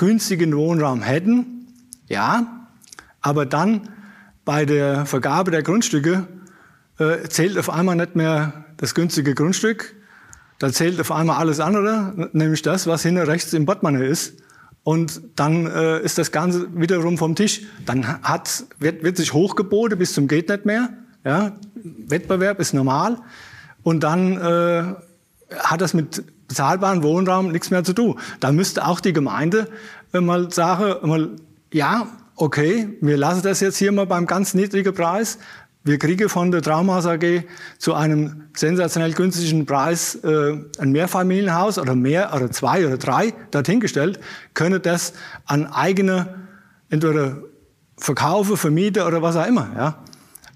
günstigen Wohnraum hätten, ja, aber dann bei der Vergabe der Grundstücke äh, zählt auf einmal nicht mehr das günstige Grundstück, da zählt auf einmal alles andere, nämlich das, was hinten rechts im Portemonnaie ist. Und dann äh, ist das Ganze wiederum vom Tisch. Dann hat, wird, wird sich hochgeboten bis zum geht nicht mehr. Ja? Wettbewerb ist normal. Und dann äh, hat das mit bezahlbarem Wohnraum nichts mehr zu tun. Da müsste auch die Gemeinde äh, mal sagen, mal, ja, okay, wir lassen das jetzt hier mal beim ganz niedrigen Preis. Wir kriegen von der Traumhaus AG zu einem sensationell günstigen Preis äh, ein Mehrfamilienhaus oder mehr oder zwei oder drei dorthin gestellt, können das an eigene entweder verkaufen, vermieten oder was auch immer. Ja.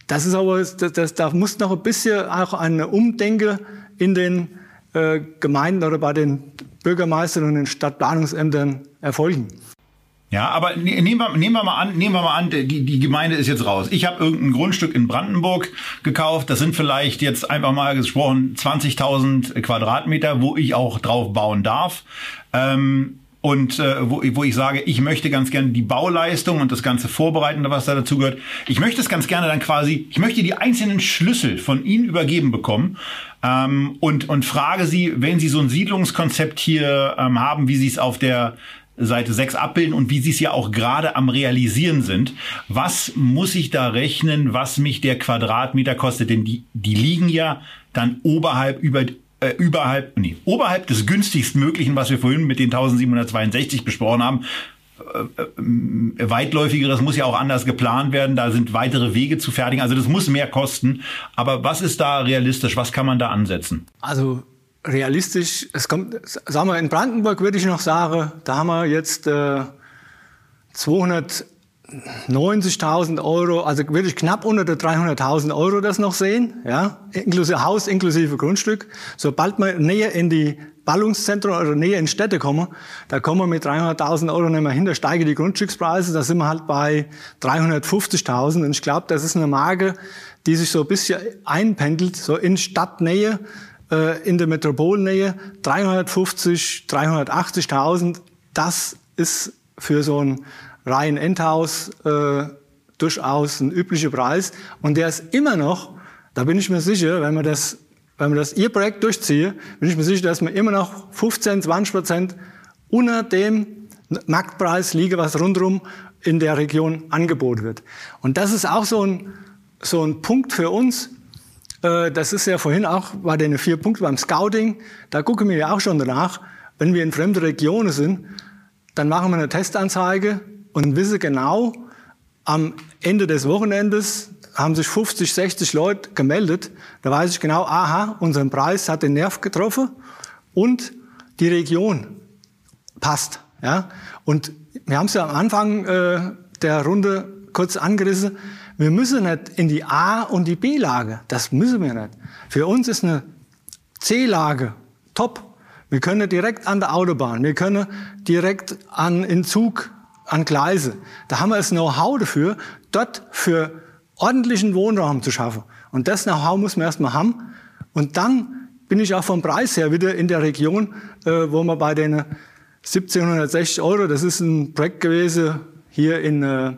Das ist aber, das, das, da muss noch ein bisschen auch eine Umdenke in den äh, Gemeinden oder bei den Bürgermeistern und den Stadtplanungsämtern erfolgen. Ja, aber ne, nehmen wir, nehmen wir mal an, nehmen wir mal an, die, die Gemeinde ist jetzt raus. Ich habe irgendein Grundstück in Brandenburg gekauft. Das sind vielleicht jetzt einfach mal gesprochen 20.000 Quadratmeter, wo ich auch drauf bauen darf. Ähm, und äh, wo, wo ich sage, ich möchte ganz gerne die Bauleistung und das ganze Vorbereiten, was da dazu gehört. Ich möchte es ganz gerne dann quasi, ich möchte die einzelnen Schlüssel von Ihnen übergeben bekommen ähm, und, und frage Sie, wenn Sie so ein Siedlungskonzept hier ähm, haben, wie Sie es auf der Seite 6 abbilden und wie Sie es ja auch gerade am realisieren sind. Was muss ich da rechnen, was mich der Quadratmeter kostet? Denn die, die liegen ja dann oberhalb über äh, überhalb, nee, oberhalb des günstigst möglichen, was wir vorhin mit den 1762 besprochen haben. Äh, äh, weitläufigeres muss ja auch anders geplant werden. Da sind weitere Wege zu fertigen. Also das muss mehr kosten. Aber was ist da realistisch? Was kann man da ansetzen? Also realistisch, es kommt, sagen wir, in Brandenburg würde ich noch sagen, da haben wir jetzt äh, 290.000 Euro, also wirklich knapp unter der 300.000 Euro das noch sehen, ja, inklusive Haus, inklusive Grundstück. Sobald wir näher in die Ballungszentren oder näher in Städte kommen, da kommen wir mit 300.000 Euro nicht mehr hin, da steigen die Grundstückspreise, da sind wir halt bei 350.000 und ich glaube, das ist eine Marke, die sich so ein bisschen einpendelt, so in Stadtnähe, äh, in der Metropolnähe 350, 380.000. Das ist für so ein Reihen-Endhaus äh, durchaus ein üblicher Preis. Und der ist immer noch, da bin ich mir sicher, wenn man das, wenn man das Ihr Projekt durchziehe, bin ich mir sicher, dass man immer noch 15, 20 Prozent unter dem Marktpreis liege, was rundherum in der Region angeboten wird. Und das ist auch so ein, so ein Punkt für uns, äh, das ist ja vorhin auch bei den vier Punkten beim Scouting. Da gucken wir ja auch schon danach. Wenn wir in fremde Regionen sind, dann machen wir eine Testanzeige und wissen genau, am Ende des Wochenendes haben sich 50, 60 Leute gemeldet. Da weiß ich genau, aha, unseren Preis hat den Nerv getroffen und die Region passt. Ja? Und wir haben es ja am Anfang äh, der Runde kurz angerissen. Wir müssen nicht in die A- und die B-Lage. Das müssen wir nicht. Für uns ist eine C-Lage top. Wir können direkt an der Autobahn, wir können direkt an in Zug, an Gleise. Da haben wir das Know-how dafür, dort für ordentlichen Wohnraum zu schaffen. Und das Know-how muss man erstmal haben. Und dann bin ich auch vom Preis her wieder in der Region, äh, wo wir bei den 1760 Euro, das ist ein Projekt gewesen hier in äh,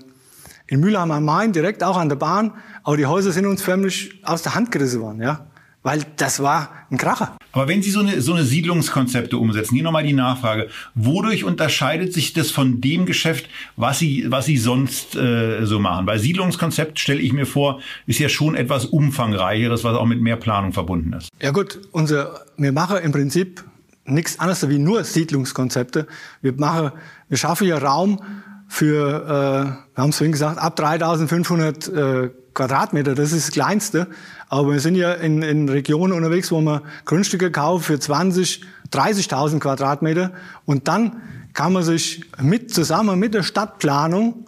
in Mülheim am Main, direkt auch an der Bahn. Aber die Häuser sind uns förmlich aus der Hand gerissen worden, ja. Weil das war ein Kracher. Aber wenn Sie so eine, so eine Siedlungskonzepte umsetzen, hier nochmal die Nachfrage. Wodurch unterscheidet sich das von dem Geschäft, was Sie, was Sie sonst äh, so machen? Bei Siedlungskonzept stelle ich mir vor, ist ja schon etwas umfangreicheres, was auch mit mehr Planung verbunden ist. Ja gut, unser, wir machen im Prinzip nichts anderes wie nur Siedlungskonzepte. Wir machen, wir schaffen ja Raum für, äh, wir haben es vorhin gesagt, ab 3500 äh, Quadratmeter, das ist das Kleinste. Aber wir sind ja in, in Regionen unterwegs, wo man Grundstücke kaufen für 20, 30.000 Quadratmeter. Und dann kann man sich mit, zusammen mit der Stadtplanung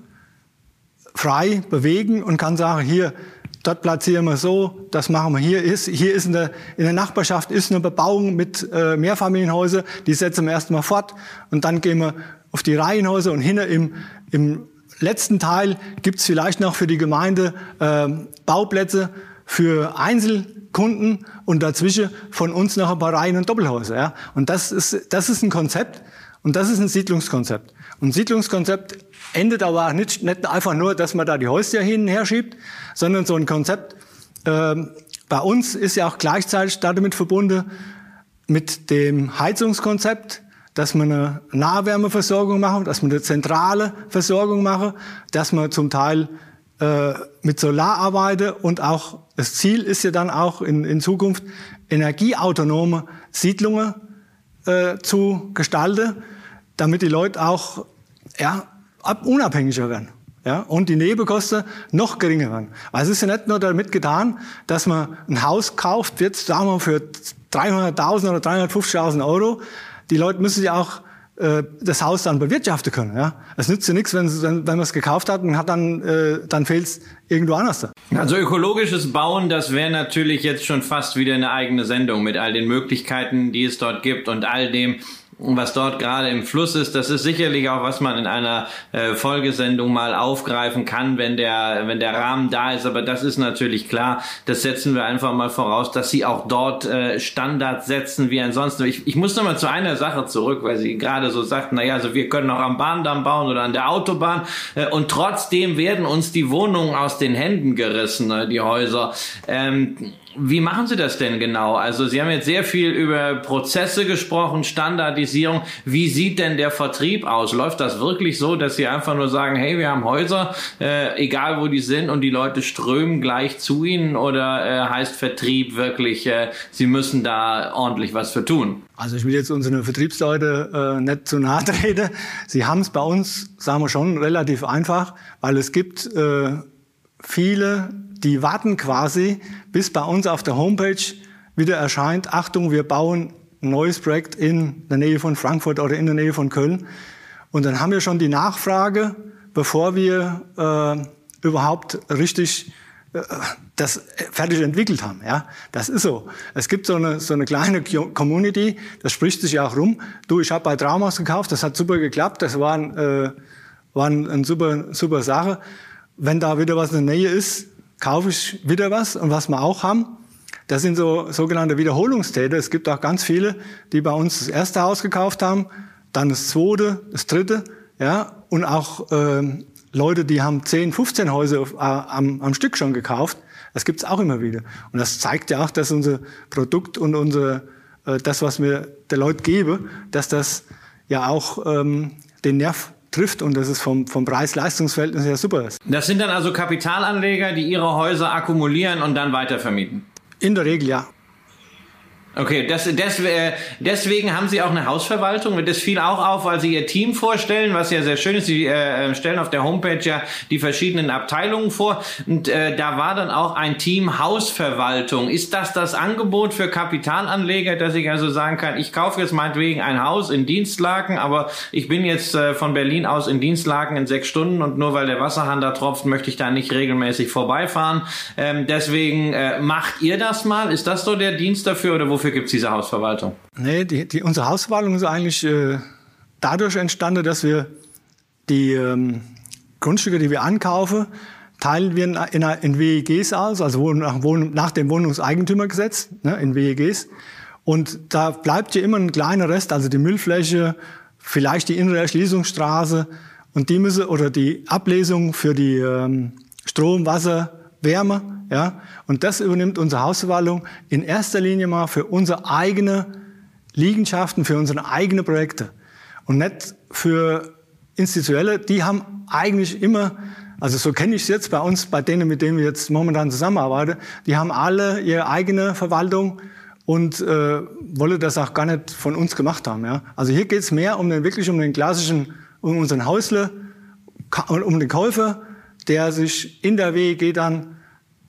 frei bewegen und kann sagen, hier, dort platzieren wir so, das machen wir hier. Ist, hier ist in der, in der Nachbarschaft ist eine Bebauung mit äh, Mehrfamilienhäusern, die setzen wir erstmal fort und dann gehen wir auf die Reihenhäuser und hinter im, im letzten Teil gibt's vielleicht noch für die Gemeinde äh, Bauplätze für Einzelkunden und dazwischen von uns noch ein paar Reihen und Doppelhäuser. Ja? Und das ist, das ist ein Konzept und das ist ein Siedlungskonzept. Und Siedlungskonzept endet aber nicht, nicht einfach nur, dass man da die Häuser hin und her schiebt, sondern so ein Konzept äh, bei uns ist ja auch gleichzeitig damit verbunden mit dem Heizungskonzept, dass wir eine Nahwärmeversorgung machen, dass wir eine zentrale Versorgung machen, dass wir zum Teil äh, mit Solar arbeiten und auch das Ziel ist ja dann auch in, in Zukunft energieautonome Siedlungen äh, zu gestalten, damit die Leute auch ja, unabhängiger werden. Ja, und die Nebenkosten noch geringer werden. Weil es ist ja nicht nur damit getan, dass man ein Haus kauft, jetzt sagen wir für 300.000 oder 350.000 Euro, die Leute müssen ja auch äh, das Haus dann bewirtschaften können. Ja? Es nützt ja nichts, wenn, wenn, wenn man es gekauft hat und hat dann, äh, dann fehlt es irgendwo anders. Also ökologisches Bauen, das wäre natürlich jetzt schon fast wieder eine eigene Sendung mit all den Möglichkeiten, die es dort gibt und all dem, was dort gerade im Fluss ist, das ist sicherlich auch, was man in einer äh, Folgesendung mal aufgreifen kann, wenn der, wenn der Rahmen da ist. Aber das ist natürlich klar. Das setzen wir einfach mal voraus, dass sie auch dort äh, Standards setzen wie ansonsten. Ich, ich muss noch mal zu einer Sache zurück, weil Sie gerade so sagten, naja, also wir können auch am Bahndamm bauen oder an der Autobahn. Äh, und trotzdem werden uns die Wohnungen aus den Händen gerissen, äh, die Häuser. Ähm, wie machen Sie das denn genau? Also Sie haben jetzt sehr viel über Prozesse gesprochen, Standardisierung. Wie sieht denn der Vertrieb aus? Läuft das wirklich so, dass Sie einfach nur sagen, hey, wir haben Häuser, äh, egal wo die sind und die Leute strömen gleich zu Ihnen? Oder äh, heißt Vertrieb wirklich, äh, Sie müssen da ordentlich was für tun? Also ich will jetzt unsere Vertriebsleute äh, nicht zu nahe treten. Sie haben es bei uns, sagen wir schon, relativ einfach, weil es gibt äh, viele die warten quasi, bis bei uns auf der Homepage wieder erscheint, Achtung, wir bauen ein neues Projekt in der Nähe von Frankfurt oder in der Nähe von Köln. Und dann haben wir schon die Nachfrage, bevor wir äh, überhaupt richtig äh, das fertig entwickelt haben. Ja, das ist so. Es gibt so eine, so eine kleine Community, das spricht sich ja auch rum. Du, ich habe bei Traumhaus gekauft, das hat super geklappt, das war, ein, äh, war ein super, super Sache. Wenn da wieder was in der Nähe ist, kaufe ich wieder was. Und was wir auch haben, das sind so sogenannte Wiederholungstäter. Es gibt auch ganz viele, die bei uns das erste Haus gekauft haben, dann das zweite, das dritte, ja, und auch äh, Leute, die haben 10, 15 Häuser auf, äh, am, am Stück schon gekauft. Das gibt's auch immer wieder. Und das zeigt ja auch, dass unser Produkt und unser, äh, das, was wir der Leute geben, dass das ja auch ähm, den Nerv trifft und das ist vom, vom Preis-Leistungs-Verhältnis her super ist. Das sind dann also Kapitalanleger, die ihre Häuser akkumulieren und dann weitervermieten? In der Regel ja. Okay, das, das, äh, deswegen haben Sie auch eine Hausverwaltung. Das fiel auch auf, weil Sie Ihr Team vorstellen, was ja sehr schön ist. Sie äh, stellen auf der Homepage ja die verschiedenen Abteilungen vor. Und äh, da war dann auch ein Team Hausverwaltung. Ist das das Angebot für Kapitalanleger, dass ich also sagen kann, ich kaufe jetzt meinetwegen ein Haus in Dienstlaken, aber ich bin jetzt äh, von Berlin aus in Dienstlaken in sechs Stunden und nur weil der Wasserhahn da tropft, möchte ich da nicht regelmäßig vorbeifahren. Ähm, deswegen äh, macht ihr das mal? Ist das so der Dienst dafür oder wofür Wofür gibt es diese Hausverwaltung? Nee, die, die, unsere Hausverwaltung ist eigentlich äh, dadurch entstanden, dass wir die ähm, Grundstücke, die wir ankaufen, teilen wir in, in, in WEGs aus, also nach, nach dem Wohnungseigentümergesetz, ne, in WEGs. Und da bleibt ja immer ein kleiner Rest, also die Müllfläche, vielleicht die innere Erschließungsstraße und die müssen, oder die Ablesung für die ähm, Strom, Wasser, Wärme, ja. Und das übernimmt unsere Hausverwaltung in erster Linie mal für unsere eigene Liegenschaften, für unsere eigenen Projekte. Und nicht für Institutionelle, die haben eigentlich immer, also so kenne ich es jetzt bei uns, bei denen, mit denen wir jetzt momentan zusammenarbeiten, die haben alle ihre eigene Verwaltung und äh, wollen das auch gar nicht von uns gemacht haben. Ja? Also hier geht es mehr um den wirklich um den klassischen, um unseren Häusler, um den Käufer, der sich in der WEG dann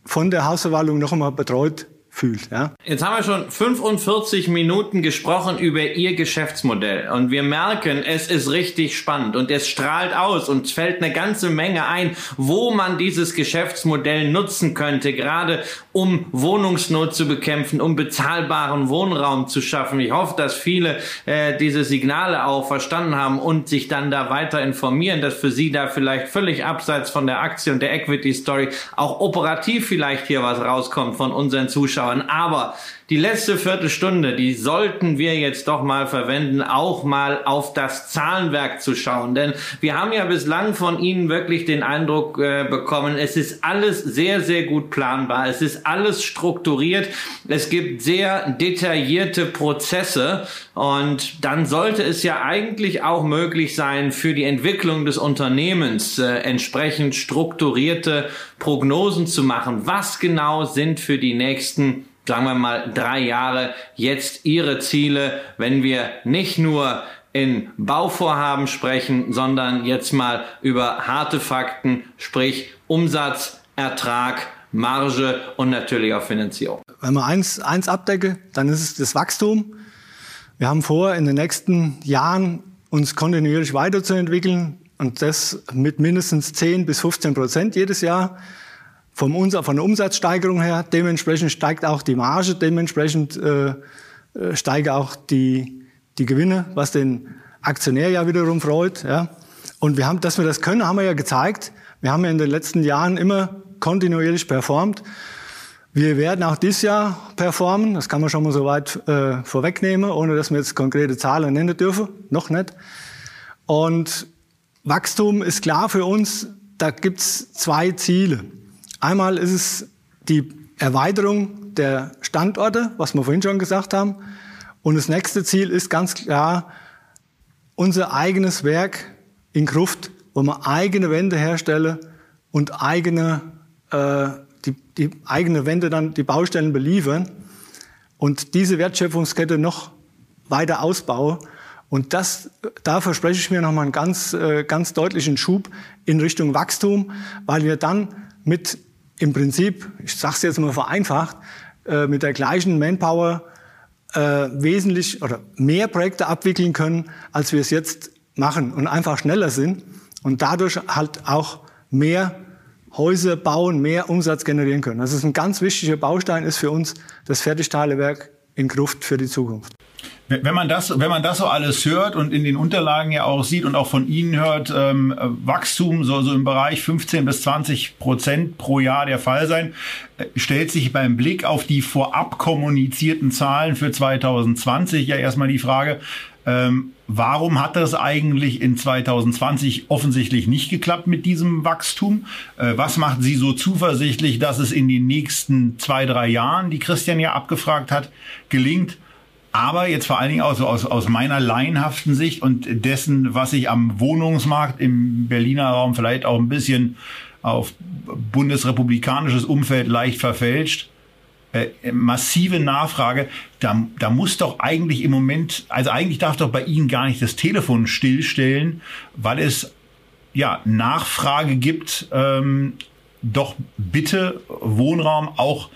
von der Hausverwaltung noch einmal betreut fühlt. Ja? Jetzt haben wir schon 45 Minuten gesprochen über Ihr Geschäftsmodell und wir merken, es ist richtig spannend und es strahlt aus und fällt eine ganze Menge ein, wo man dieses Geschäftsmodell nutzen könnte, gerade um Wohnungsnot zu bekämpfen, um bezahlbaren Wohnraum zu schaffen. Ich hoffe, dass viele äh, diese Signale auch verstanden haben und sich dann da weiter informieren, dass für Sie da vielleicht völlig abseits von der Aktie und der Equity Story auch operativ vielleicht hier was rauskommt von unseren Zuschauern anschauen. Aber die letzte Viertelstunde, die sollten wir jetzt doch mal verwenden, auch mal auf das Zahlenwerk zu schauen. Denn wir haben ja bislang von Ihnen wirklich den Eindruck äh, bekommen, es ist alles sehr, sehr gut planbar. Es ist alles strukturiert. Es gibt sehr detaillierte Prozesse. Und dann sollte es ja eigentlich auch möglich sein, für die Entwicklung des Unternehmens äh, entsprechend strukturierte Prognosen zu machen. Was genau sind für die nächsten sagen wir mal, drei Jahre jetzt Ihre Ziele, wenn wir nicht nur in Bauvorhaben sprechen, sondern jetzt mal über harte Fakten, sprich Umsatz, Ertrag, Marge und natürlich auch Finanzierung. Wenn man eins, eins abdecke, dann ist es das Wachstum. Wir haben vor, in den nächsten Jahren uns kontinuierlich weiterzuentwickeln und das mit mindestens 10 bis 15 Prozent jedes Jahr. Vom Umsatz, von der Umsatzsteigerung her, dementsprechend steigt auch die Marge, dementsprechend äh, äh, steigen auch die, die Gewinne, was den Aktionär ja wiederum freut. Ja. Und wir haben, dass wir das können, haben wir ja gezeigt. Wir haben ja in den letzten Jahren immer kontinuierlich performt. Wir werden auch dieses Jahr performen. Das kann man schon mal so weit äh, vorwegnehmen, ohne dass wir jetzt konkrete Zahlen nennen dürfen. Noch nicht. Und Wachstum ist klar für uns. Da gibt's zwei Ziele. Einmal ist es die Erweiterung der Standorte, was wir vorhin schon gesagt haben. Und das nächste Ziel ist ganz klar unser eigenes Werk in Gruft, wo wir eigene Wände herstellen und eigene, äh, die, die eigene Wände dann die Baustellen beliefern und diese Wertschöpfungskette noch weiter ausbauen. Und das, da verspreche ich mir nochmal einen ganz, äh, ganz deutlichen Schub in Richtung Wachstum, weil wir dann mit im Prinzip, ich sage es jetzt mal vereinfacht, äh, mit der gleichen Manpower äh, wesentlich oder mehr Projekte abwickeln können, als wir es jetzt machen und einfach schneller sind und dadurch halt auch mehr Häuser bauen, mehr Umsatz generieren können. Das ist ein ganz wichtiger Baustein, ist für uns das Fertigteilewerk in Gruft für die Zukunft. Wenn man das, wenn man das so alles hört und in den Unterlagen ja auch sieht und auch von Ihnen hört, ähm, Wachstum soll so im Bereich 15 bis 20 Prozent pro Jahr der Fall sein, äh, stellt sich beim Blick auf die vorab kommunizierten Zahlen für 2020 ja erstmal die Frage, ähm, warum hat das eigentlich in 2020 offensichtlich nicht geklappt mit diesem Wachstum? Äh, was macht Sie so zuversichtlich, dass es in den nächsten zwei, drei Jahren, die Christian ja abgefragt hat, gelingt? Aber jetzt vor allen Dingen auch so aus, aus meiner laienhaften Sicht und dessen, was sich am Wohnungsmarkt im Berliner Raum vielleicht auch ein bisschen auf bundesrepublikanisches Umfeld leicht verfälscht, äh, massive Nachfrage, da, da muss doch eigentlich im Moment, also eigentlich darf doch bei Ihnen gar nicht das Telefon stillstellen, weil es ja Nachfrage gibt, ähm, doch bitte Wohnraum auch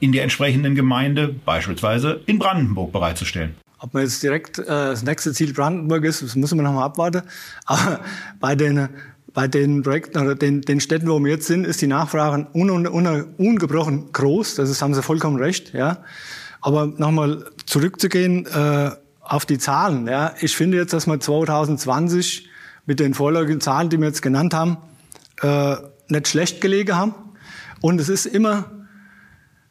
in der entsprechenden Gemeinde, beispielsweise in Brandenburg, bereitzustellen. Ob man jetzt direkt äh, das nächste Ziel Brandenburg ist, das müssen wir noch mal abwarten. Aber bei den, bei den Projekten oder den, den Städten, wo wir jetzt sind, ist die Nachfrage un, un, un, ungebrochen groß. Das ist, haben Sie vollkommen recht. Ja. Aber nochmal zurückzugehen äh, auf die Zahlen. Ja. Ich finde jetzt, dass wir 2020 mit den vorläufigen Zahlen, die wir jetzt genannt haben, äh, nicht schlecht gelegen haben. Und es ist immer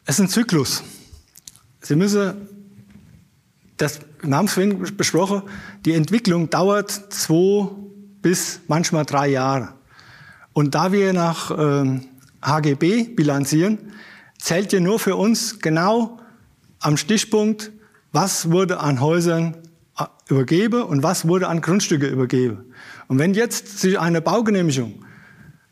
es ist ein Zyklus. Sie müssen, das, wir haben es vorhin besprochen, die Entwicklung dauert zwei bis manchmal drei Jahre. Und da wir nach ähm, HGB bilanzieren, zählt ja nur für uns genau am Stichpunkt, was wurde an Häusern äh, übergeben und was wurde an Grundstücke übergeben. Und wenn jetzt sich eine Baugenehmigung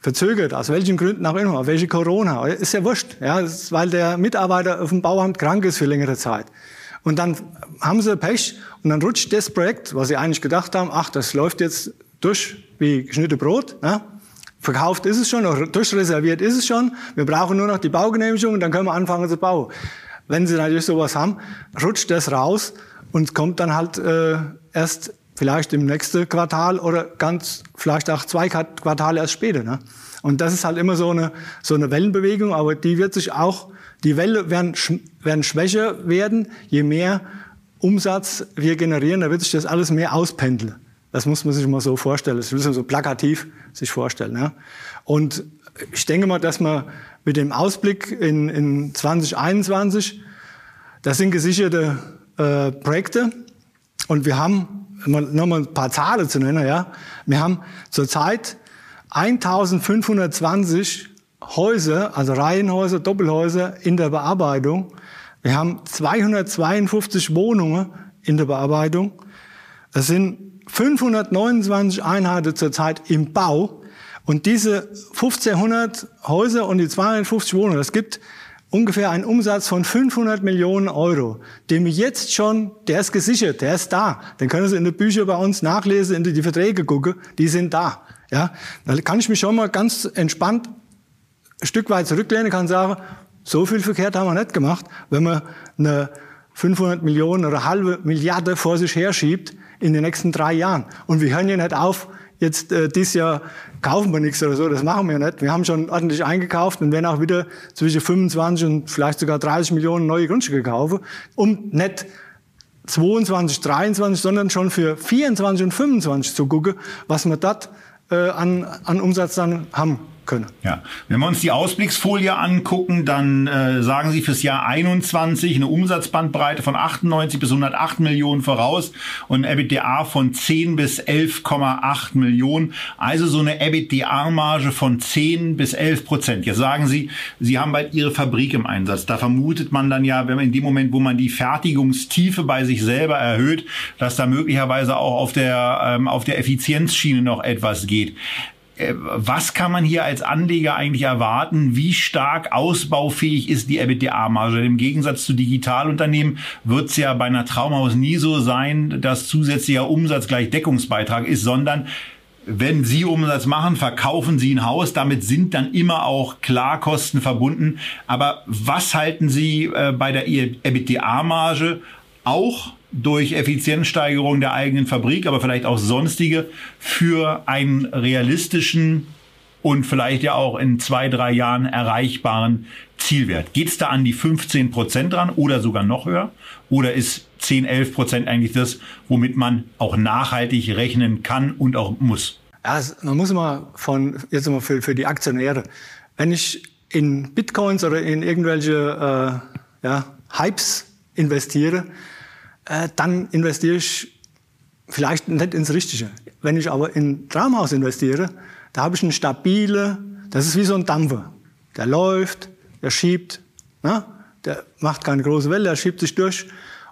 verzögert, aus welchen Gründen auch immer, welche Corona, ist ja wurscht, ja, ist, weil der Mitarbeiter auf dem Bauamt krank ist für längere Zeit. Und dann haben sie Pech und dann rutscht das Projekt, was sie eigentlich gedacht haben, ach, das läuft jetzt durch wie geschnitte Brot, ja, verkauft ist es schon, oder durchreserviert ist es schon, wir brauchen nur noch die Baugenehmigung und dann können wir anfangen zu bauen. Wenn sie natürlich sowas haben, rutscht das raus und kommt dann halt äh, erst vielleicht im nächsten Quartal oder ganz vielleicht auch zwei Quartale erst später. Ne? Und das ist halt immer so eine, so eine Wellenbewegung, aber die wird sich auch, die Welle werden, werden schwächer werden, je mehr Umsatz wir generieren, da wird sich das alles mehr auspendeln. Das muss man sich mal so vorstellen, das muss man so plakativ sich vorstellen. Ja? Und ich denke mal, dass man mit dem Ausblick in, in 2021, das sind gesicherte äh, Projekte und wir haben nochmal ein paar Zahlen zu nennen, ja. Wir haben zurzeit 1520 Häuser, also Reihenhäuser, Doppelhäuser in der Bearbeitung. Wir haben 252 Wohnungen in der Bearbeitung. Es sind 529 Einheiten zurzeit im Bau. Und diese 1500 Häuser und die 250 Wohnungen, das gibt ungefähr einen Umsatz von 500 Millionen Euro, dem jetzt schon, der ist gesichert, der ist da. Den können Sie in den Büchern bei uns nachlesen, in die Verträge gucken, die sind da. Ja, da kann ich mich schon mal ganz entspannt ein Stück weit zurücklehnen, kann sagen, so viel verkehrt haben wir nicht gemacht, wenn wir eine 500 Millionen oder halbe Milliarde vor sich herschiebt in den nächsten drei Jahren. Und wir hören ja nicht auf, jetzt äh, dieses Jahr kaufen wir nichts oder so, das machen wir nicht. Wir haben schon ordentlich eingekauft und werden auch wieder zwischen 25 und vielleicht sogar 30 Millionen neue Grundstücke kaufen, um nicht 22, 23, sondern schon für 24 und 25 zu gucken, was wir dort äh, an, an Umsatz dann haben können. Ja, wenn wir uns die Ausblicksfolie angucken, dann äh, sagen Sie fürs Jahr 21 eine Umsatzbandbreite von 98 bis 108 Millionen voraus und ein EBITDA von 10 bis 11,8 Millionen. Also so eine EBITDA-Marge von 10 bis 11 Prozent. Jetzt sagen Sie, Sie haben bald Ihre Fabrik im Einsatz. Da vermutet man dann ja, wenn man in dem Moment, wo man die Fertigungstiefe bei sich selber erhöht, dass da möglicherweise auch auf der, ähm, auf der Effizienzschiene noch etwas geht. Äh, was kann man hier als Anleger eigentlich erwarten? Wie stark ausbaufähig ist die EBITDA-Marge? Im Gegensatz zu Digitalunternehmen wird es ja bei einer Traumhaus nie so sein, dass zusätzlicher Umsatz gleich Deckungsbeitrag ist, sondern wenn Sie Umsatz machen, verkaufen Sie ein Haus. Damit sind dann immer auch Klarkosten verbunden. Aber was halten Sie äh, bei der EBITDA-Marge auch durch Effizienzsteigerung der eigenen Fabrik, aber vielleicht auch sonstige, für einen realistischen und vielleicht ja auch in zwei, drei Jahren erreichbaren Zielwert. Geht es da an die 15 Prozent dran oder sogar noch höher? Oder ist 10, 11 Prozent eigentlich das, womit man auch nachhaltig rechnen kann und auch muss? Ja, man muss immer von, jetzt mal für, für die Aktionäre, wenn ich in Bitcoins oder in irgendwelche äh, ja, Hypes investiere, äh, dann investiere ich vielleicht nicht ins Richtige. Wenn ich aber in Traumhaus investiere, da habe ich eine stabile, das ist wie so ein Dampfer. Der läuft, der schiebt, ne? der macht keine große Welle, der schiebt sich durch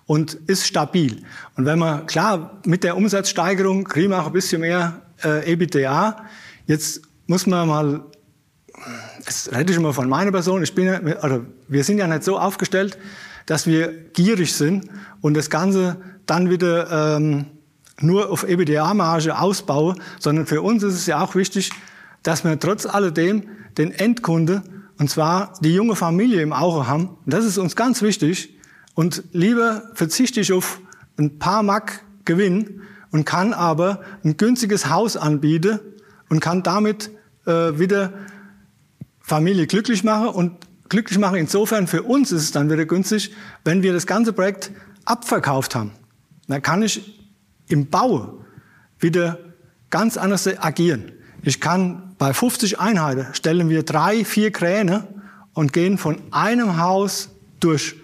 und ist stabil. Und wenn man, klar, mit der Umsatzsteigerung kriegen wir auch ein bisschen mehr äh, EBITDA. Jetzt muss man mal, das rede ich immer von meiner Person, ich bin, oder wir sind ja nicht so aufgestellt, dass wir gierig sind und das Ganze dann wieder ähm, nur auf EBITDA-Marge ausbauen, sondern für uns ist es ja auch wichtig, dass wir trotz alledem den Endkunde, und zwar die junge Familie im Auge haben. Das ist uns ganz wichtig. Und lieber verzichte ich auf ein paar Mark Gewinn und kann aber ein günstiges Haus anbieten und kann damit äh, wieder Familie glücklich machen und glücklich machen. Insofern für uns ist es dann wieder günstig, wenn wir das ganze Projekt abverkauft haben. Dann kann ich im Bau wieder ganz anders agieren. Ich kann bei 50 Einheiten stellen wir drei, vier Kräne und gehen von einem Haus durch.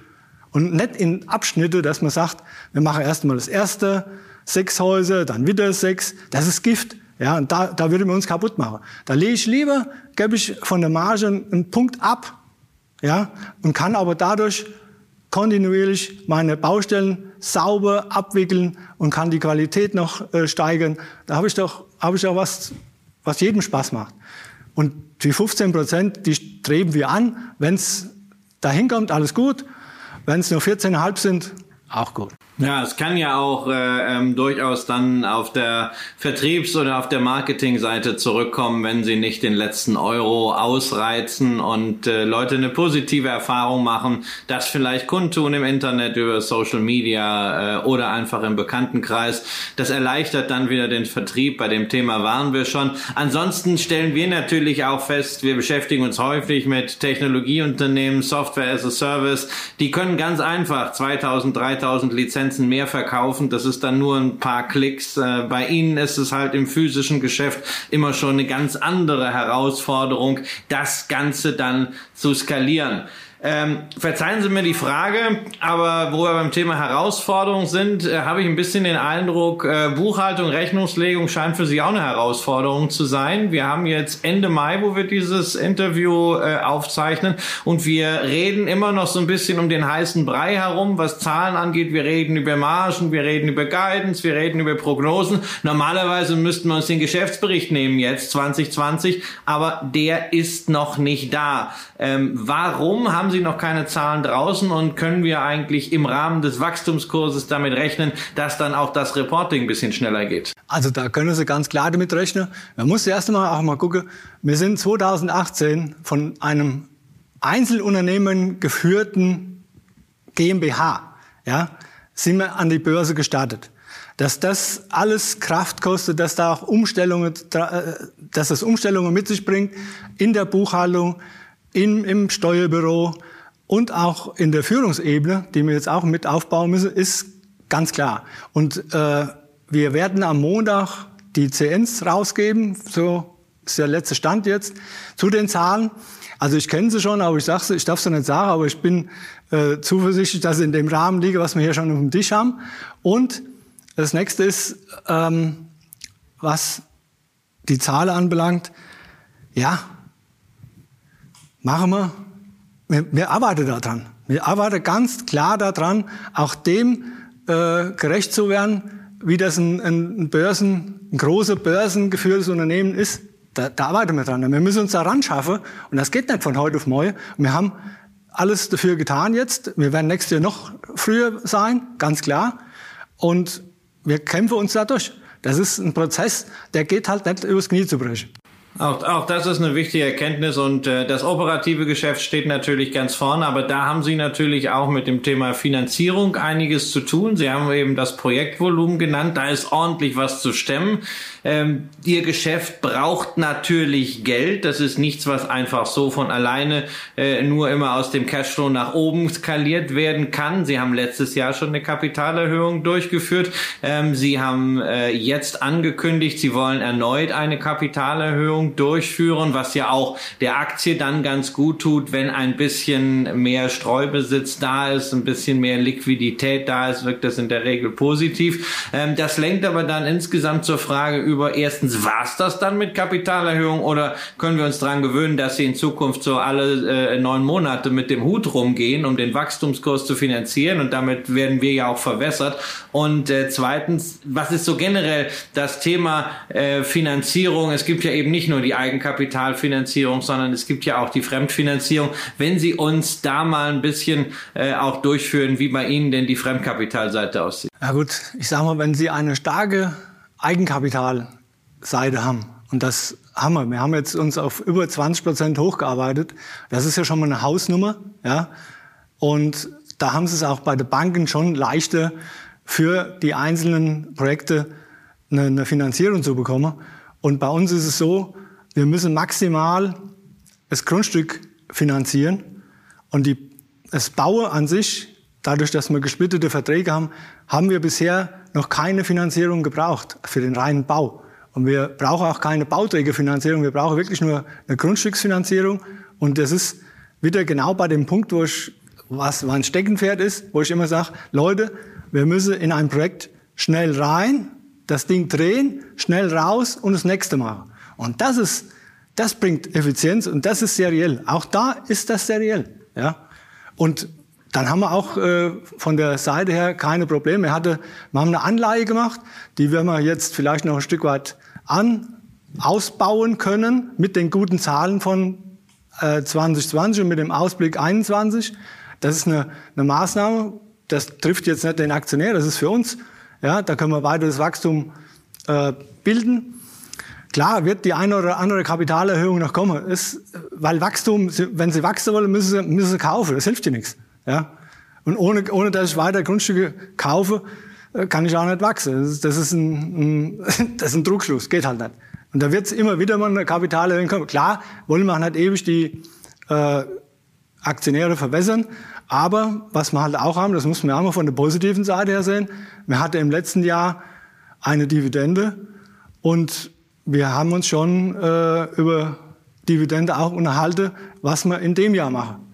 Und nicht in Abschnitte, dass man sagt, wir machen erst mal das erste, sechs Häuser, dann wieder sechs. Das ist Gift. Ja, und da, da würde man uns kaputt machen. Da lege ich lieber, gebe ich von der Marge einen Punkt ab ja, und kann aber dadurch kontinuierlich meine Baustellen sauber abwickeln und kann die Qualität noch äh, steigern. Da habe ich doch, habe ich doch was, was jedem Spaß macht. Und die 15 Prozent, die streben wir an. Wenn es dahin kommt, alles gut. Wenn es nur 14,5 sind, auch gut. Ja, es kann ja auch äh, ähm, durchaus dann auf der Vertriebs- oder auf der Marketingseite zurückkommen, wenn sie nicht den letzten Euro ausreizen und äh, Leute eine positive Erfahrung machen, das vielleicht kundtun im Internet über Social Media äh, oder einfach im Bekanntenkreis. Das erleichtert dann wieder den Vertrieb. Bei dem Thema waren wir schon. Ansonsten stellen wir natürlich auch fest, wir beschäftigen uns häufig mit Technologieunternehmen, Software as a Service. Die können ganz einfach 2000, 3000 Lizenzen Lizenzen mehr verkaufen. Das ist dann nur ein paar Klicks. Äh, bei Ihnen ist es halt im physischen Geschäft immer schon eine ganz andere Herausforderung, das Ganze dann zu skalieren. Ähm, verzeihen Sie mir die Frage, aber wo wir beim Thema Herausforderung sind, äh, habe ich ein bisschen den Eindruck, äh, Buchhaltung, Rechnungslegung scheint für Sie auch eine Herausforderung zu sein. Wir haben jetzt Ende Mai, wo wir dieses Interview äh, aufzeichnen und wir reden immer noch so ein bisschen um den heißen Brei herum, was Zahlen angeht. Wir reden über Margen, wir reden über Guidance, wir reden über Prognosen. Normalerweise müssten wir uns den Geschäftsbericht nehmen jetzt 2020, aber der ist noch nicht da. Ähm, warum haben Sie noch keine Zahlen draußen und können wir eigentlich im Rahmen des Wachstumskurses damit rechnen, dass dann auch das Reporting ein bisschen schneller geht? Also da können Sie ganz klar damit rechnen. Man muss erst einmal auch mal gucken, wir sind 2018 von einem Einzelunternehmen geführten GmbH ja, sind wir an die Börse gestartet. Dass das alles Kraft kostet, dass da auch Umstellungen, äh, dass das Umstellungen mit sich bringt in der Buchhaltung, in, im Steuerbüro und auch in der Führungsebene, die wir jetzt auch mit aufbauen müssen, ist ganz klar. Und äh, wir werden am Montag die CNs rausgeben, so ist der letzte Stand jetzt, zu den Zahlen. Also ich kenne sie schon, aber ich sag's, ich darf es nicht sagen, aber ich bin äh, zuversichtlich, dass sie in dem Rahmen liegen, was wir hier schon auf dem Tisch haben. Und das nächste ist, ähm, was die Zahl anbelangt, ja, machen wir, wir, wir arbeiten daran. Wir arbeiten ganz klar daran, auch dem äh, gerecht zu werden, wie das ein, ein Börsen, ein großer börsengeführtes Unternehmen ist. Da, da arbeiten wir dran. Wir müssen uns daran schaffen. Und das geht nicht von heute auf morgen. Wir haben alles dafür getan jetzt. Wir werden nächstes Jahr noch früher sein, ganz klar. Und wir kämpfen uns dadurch. Das ist ein Prozess, der geht halt nicht übers Knie zu brechen. Auch, auch das ist eine wichtige Erkenntnis und äh, das operative Geschäft steht natürlich ganz vorne, aber da haben Sie natürlich auch mit dem Thema Finanzierung einiges zu tun. Sie haben eben das Projektvolumen genannt, da ist ordentlich was zu stemmen. Ähm, Ihr Geschäft braucht natürlich Geld, das ist nichts, was einfach so von alleine äh, nur immer aus dem Cashflow nach oben skaliert werden kann. Sie haben letztes Jahr schon eine Kapitalerhöhung durchgeführt. Ähm, Sie haben äh, jetzt angekündigt, Sie wollen erneut eine Kapitalerhöhung durchführen, was ja auch der Aktie dann ganz gut tut, wenn ein bisschen mehr Streubesitz da ist, ein bisschen mehr Liquidität da ist, wirkt das in der Regel positiv. Ähm, das lenkt aber dann insgesamt zur Frage über, erstens, war es das dann mit Kapitalerhöhung oder können wir uns daran gewöhnen, dass sie in Zukunft so alle äh, neun Monate mit dem Hut rumgehen, um den Wachstumskurs zu finanzieren und damit werden wir ja auch verwässert. Und äh, zweitens, was ist so generell das Thema äh, Finanzierung? Es gibt ja eben nicht nur die Eigenkapitalfinanzierung, sondern es gibt ja auch die Fremdfinanzierung. Wenn Sie uns da mal ein bisschen äh, auch durchführen, wie bei Ihnen denn die Fremdkapitalseite aussieht. Ja gut, ich sage mal, wenn Sie eine starke Eigenkapitalseite haben, und das haben wir, wir haben jetzt uns auf über 20 Prozent hochgearbeitet, das ist ja schon mal eine Hausnummer, ja, und da haben Sie es auch bei den Banken schon leichter für die einzelnen Projekte eine, eine Finanzierung zu bekommen. Und bei uns ist es so, wir müssen maximal das Grundstück finanzieren. Und die, das Bauen an sich, dadurch, dass wir gesplittete Verträge haben, haben wir bisher noch keine Finanzierung gebraucht für den reinen Bau. Und wir brauchen auch keine Bauträgerfinanzierung, wir brauchen wirklich nur eine Grundstücksfinanzierung. Und das ist wieder genau bei dem Punkt, wo ich, was mein Steckenpferd ist, wo ich immer sage, Leute, wir müssen in ein Projekt schnell rein, das Ding drehen, schnell raus und das nächste machen. Und das ist, das bringt Effizienz und das ist seriell. Auch da ist das seriell. Ja. Und dann haben wir auch äh, von der Seite her keine Probleme. Wir, hatte, wir haben eine Anleihe gemacht, die werden wir jetzt vielleicht noch ein Stück weit an, ausbauen können mit den guten Zahlen von äh, 2020 und mit dem Ausblick 21. Das ist eine, eine Maßnahme, das trifft jetzt nicht den Aktionär, das ist für uns. Ja, da können wir weiter das Wachstum äh, bilden. Klar wird die eine oder andere Kapitalerhöhung noch kommen, ist, weil Wachstum, wenn Sie wachsen wollen, müssen Sie, müssen Sie kaufen. Das hilft dir nichts. Ja? Und ohne, ohne dass ich weiter Grundstücke kaufe, äh, kann ich auch nicht wachsen. Das ist, das ist, ein, ein, das ist ein Druckschluss, geht halt nicht. Und da wird es immer wieder mal eine Kapitalerhöhung kommen. Klar, wollen wir nicht ewig die äh, Aktionäre verwässern, aber was wir halt auch haben, das muss man auch mal von der positiven Seite her sehen, wir hatten im letzten Jahr eine Dividende und wir haben uns schon äh, über Dividende auch unterhalten, was wir in dem Jahr machen.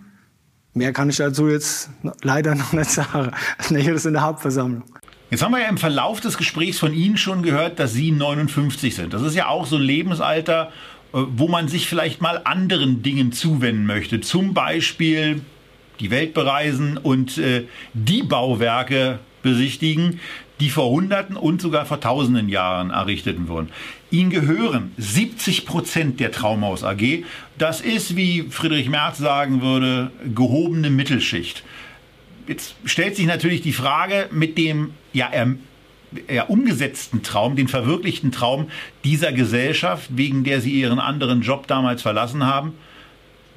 Mehr kann ich dazu jetzt leider noch nicht sagen. Das ist in der Hauptversammlung. Jetzt haben wir ja im Verlauf des Gesprächs von Ihnen schon gehört, dass Sie 59 sind. Das ist ja auch so ein Lebensalter, äh, wo man sich vielleicht mal anderen Dingen zuwenden möchte. Zum Beispiel die Welt bereisen und äh, die Bauwerke besichtigen, die vor Hunderten und sogar vor Tausenden Jahren errichteten wurden. Ihnen gehören 70 Prozent der Traumhaus AG. Das ist, wie Friedrich Merz sagen würde, gehobene Mittelschicht. Jetzt stellt sich natürlich die Frage mit dem ja, ja, umgesetzten Traum, den verwirklichten Traum dieser Gesellschaft, wegen der Sie Ihren anderen Job damals verlassen haben.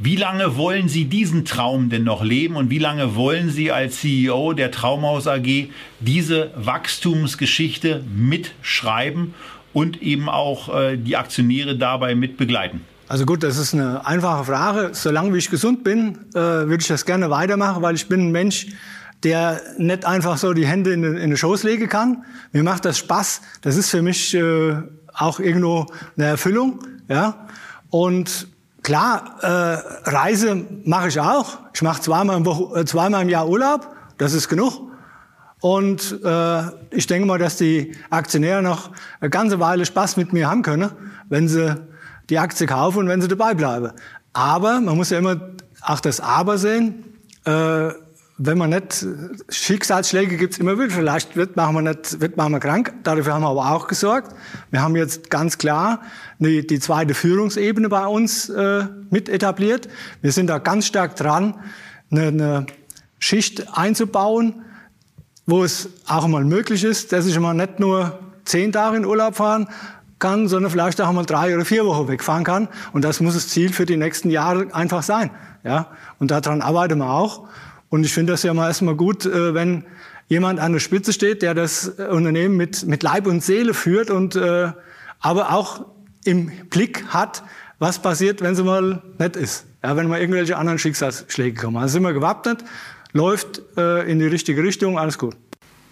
Wie lange wollen Sie diesen Traum denn noch leben und wie lange wollen Sie als CEO der Traumhaus AG diese Wachstumsgeschichte mitschreiben und eben auch äh, die Aktionäre dabei mit begleiten? Also gut, das ist eine einfache Frage. Solange ich gesund bin, äh, würde ich das gerne weitermachen, weil ich bin ein Mensch, der nicht einfach so die Hände in, in den Schoß legen kann. Mir macht das Spaß. Das ist für mich äh, auch irgendwo eine Erfüllung. Ja? Und Klar, äh, Reise mache ich auch. Ich mache zweimal im, Woche, äh, zweimal im Jahr Urlaub. Das ist genug. Und äh, ich denke mal, dass die Aktionäre noch eine ganze Weile Spaß mit mir haben können, wenn sie die Aktie kaufen und wenn sie dabei bleiben. Aber man muss ja immer auch das Aber sehen. Äh, wenn man nicht, Schicksalsschläge gibt's immer wieder, vielleicht wird man nicht, wird man krank, dafür haben wir aber auch gesorgt. Wir haben jetzt ganz klar die, die zweite Führungsebene bei uns äh, mit etabliert. Wir sind da ganz stark dran, eine, eine Schicht einzubauen, wo es auch mal möglich ist, dass ich mal nicht nur zehn Tage in Urlaub fahren kann, sondern vielleicht auch mal drei oder vier Wochen wegfahren kann. Und das muss das Ziel für die nächsten Jahre einfach sein. Ja? Und daran arbeiten wir auch. Und ich finde das ja mal erstmal gut, äh, wenn jemand an der Spitze steht, der das äh, Unternehmen mit, mit Leib und Seele führt und äh, aber auch im Blick hat, was passiert, wenn es mal nett ist. Ja, wenn mal irgendwelche anderen Schicksalsschläge kommen. Also sind wir gewappnet, läuft äh, in die richtige Richtung, alles gut.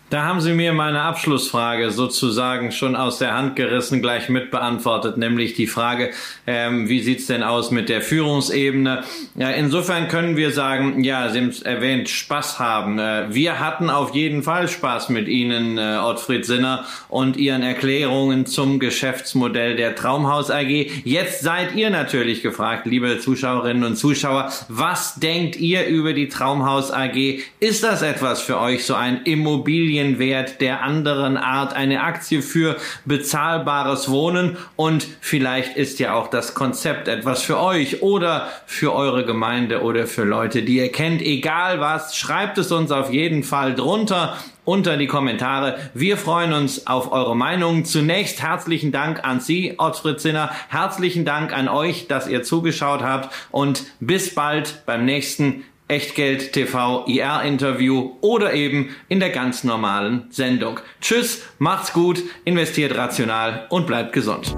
Da haben Sie mir meine Abschlussfrage sozusagen schon aus der Hand gerissen, gleich mitbeantwortet, nämlich die Frage, ähm, wie sieht's denn aus mit der Führungsebene? Ja, insofern können wir sagen, ja, Sie haben es erwähnt, Spaß haben. Äh, wir hatten auf jeden Fall Spaß mit Ihnen, äh, Ottfried Sinner, und Ihren Erklärungen zum Geschäftsmodell der Traumhaus AG. Jetzt seid ihr natürlich gefragt, liebe Zuschauerinnen und Zuschauer, was denkt ihr über die Traumhaus AG? Ist das etwas für euch, so ein Immobilien Immobilienwert der anderen Art, eine Aktie für bezahlbares Wohnen und vielleicht ist ja auch das Konzept etwas für euch oder für eure Gemeinde oder für Leute, die ihr kennt. Egal was, schreibt es uns auf jeden Fall drunter unter die Kommentare. Wir freuen uns auf eure Meinung. Zunächst herzlichen Dank an Sie, Ottfried Zinner. Herzlichen Dank an euch, dass ihr zugeschaut habt und bis bald beim nächsten Echtgeld TV IR Interview oder eben in der ganz normalen Sendung. Tschüss, macht's gut, investiert rational und bleibt gesund.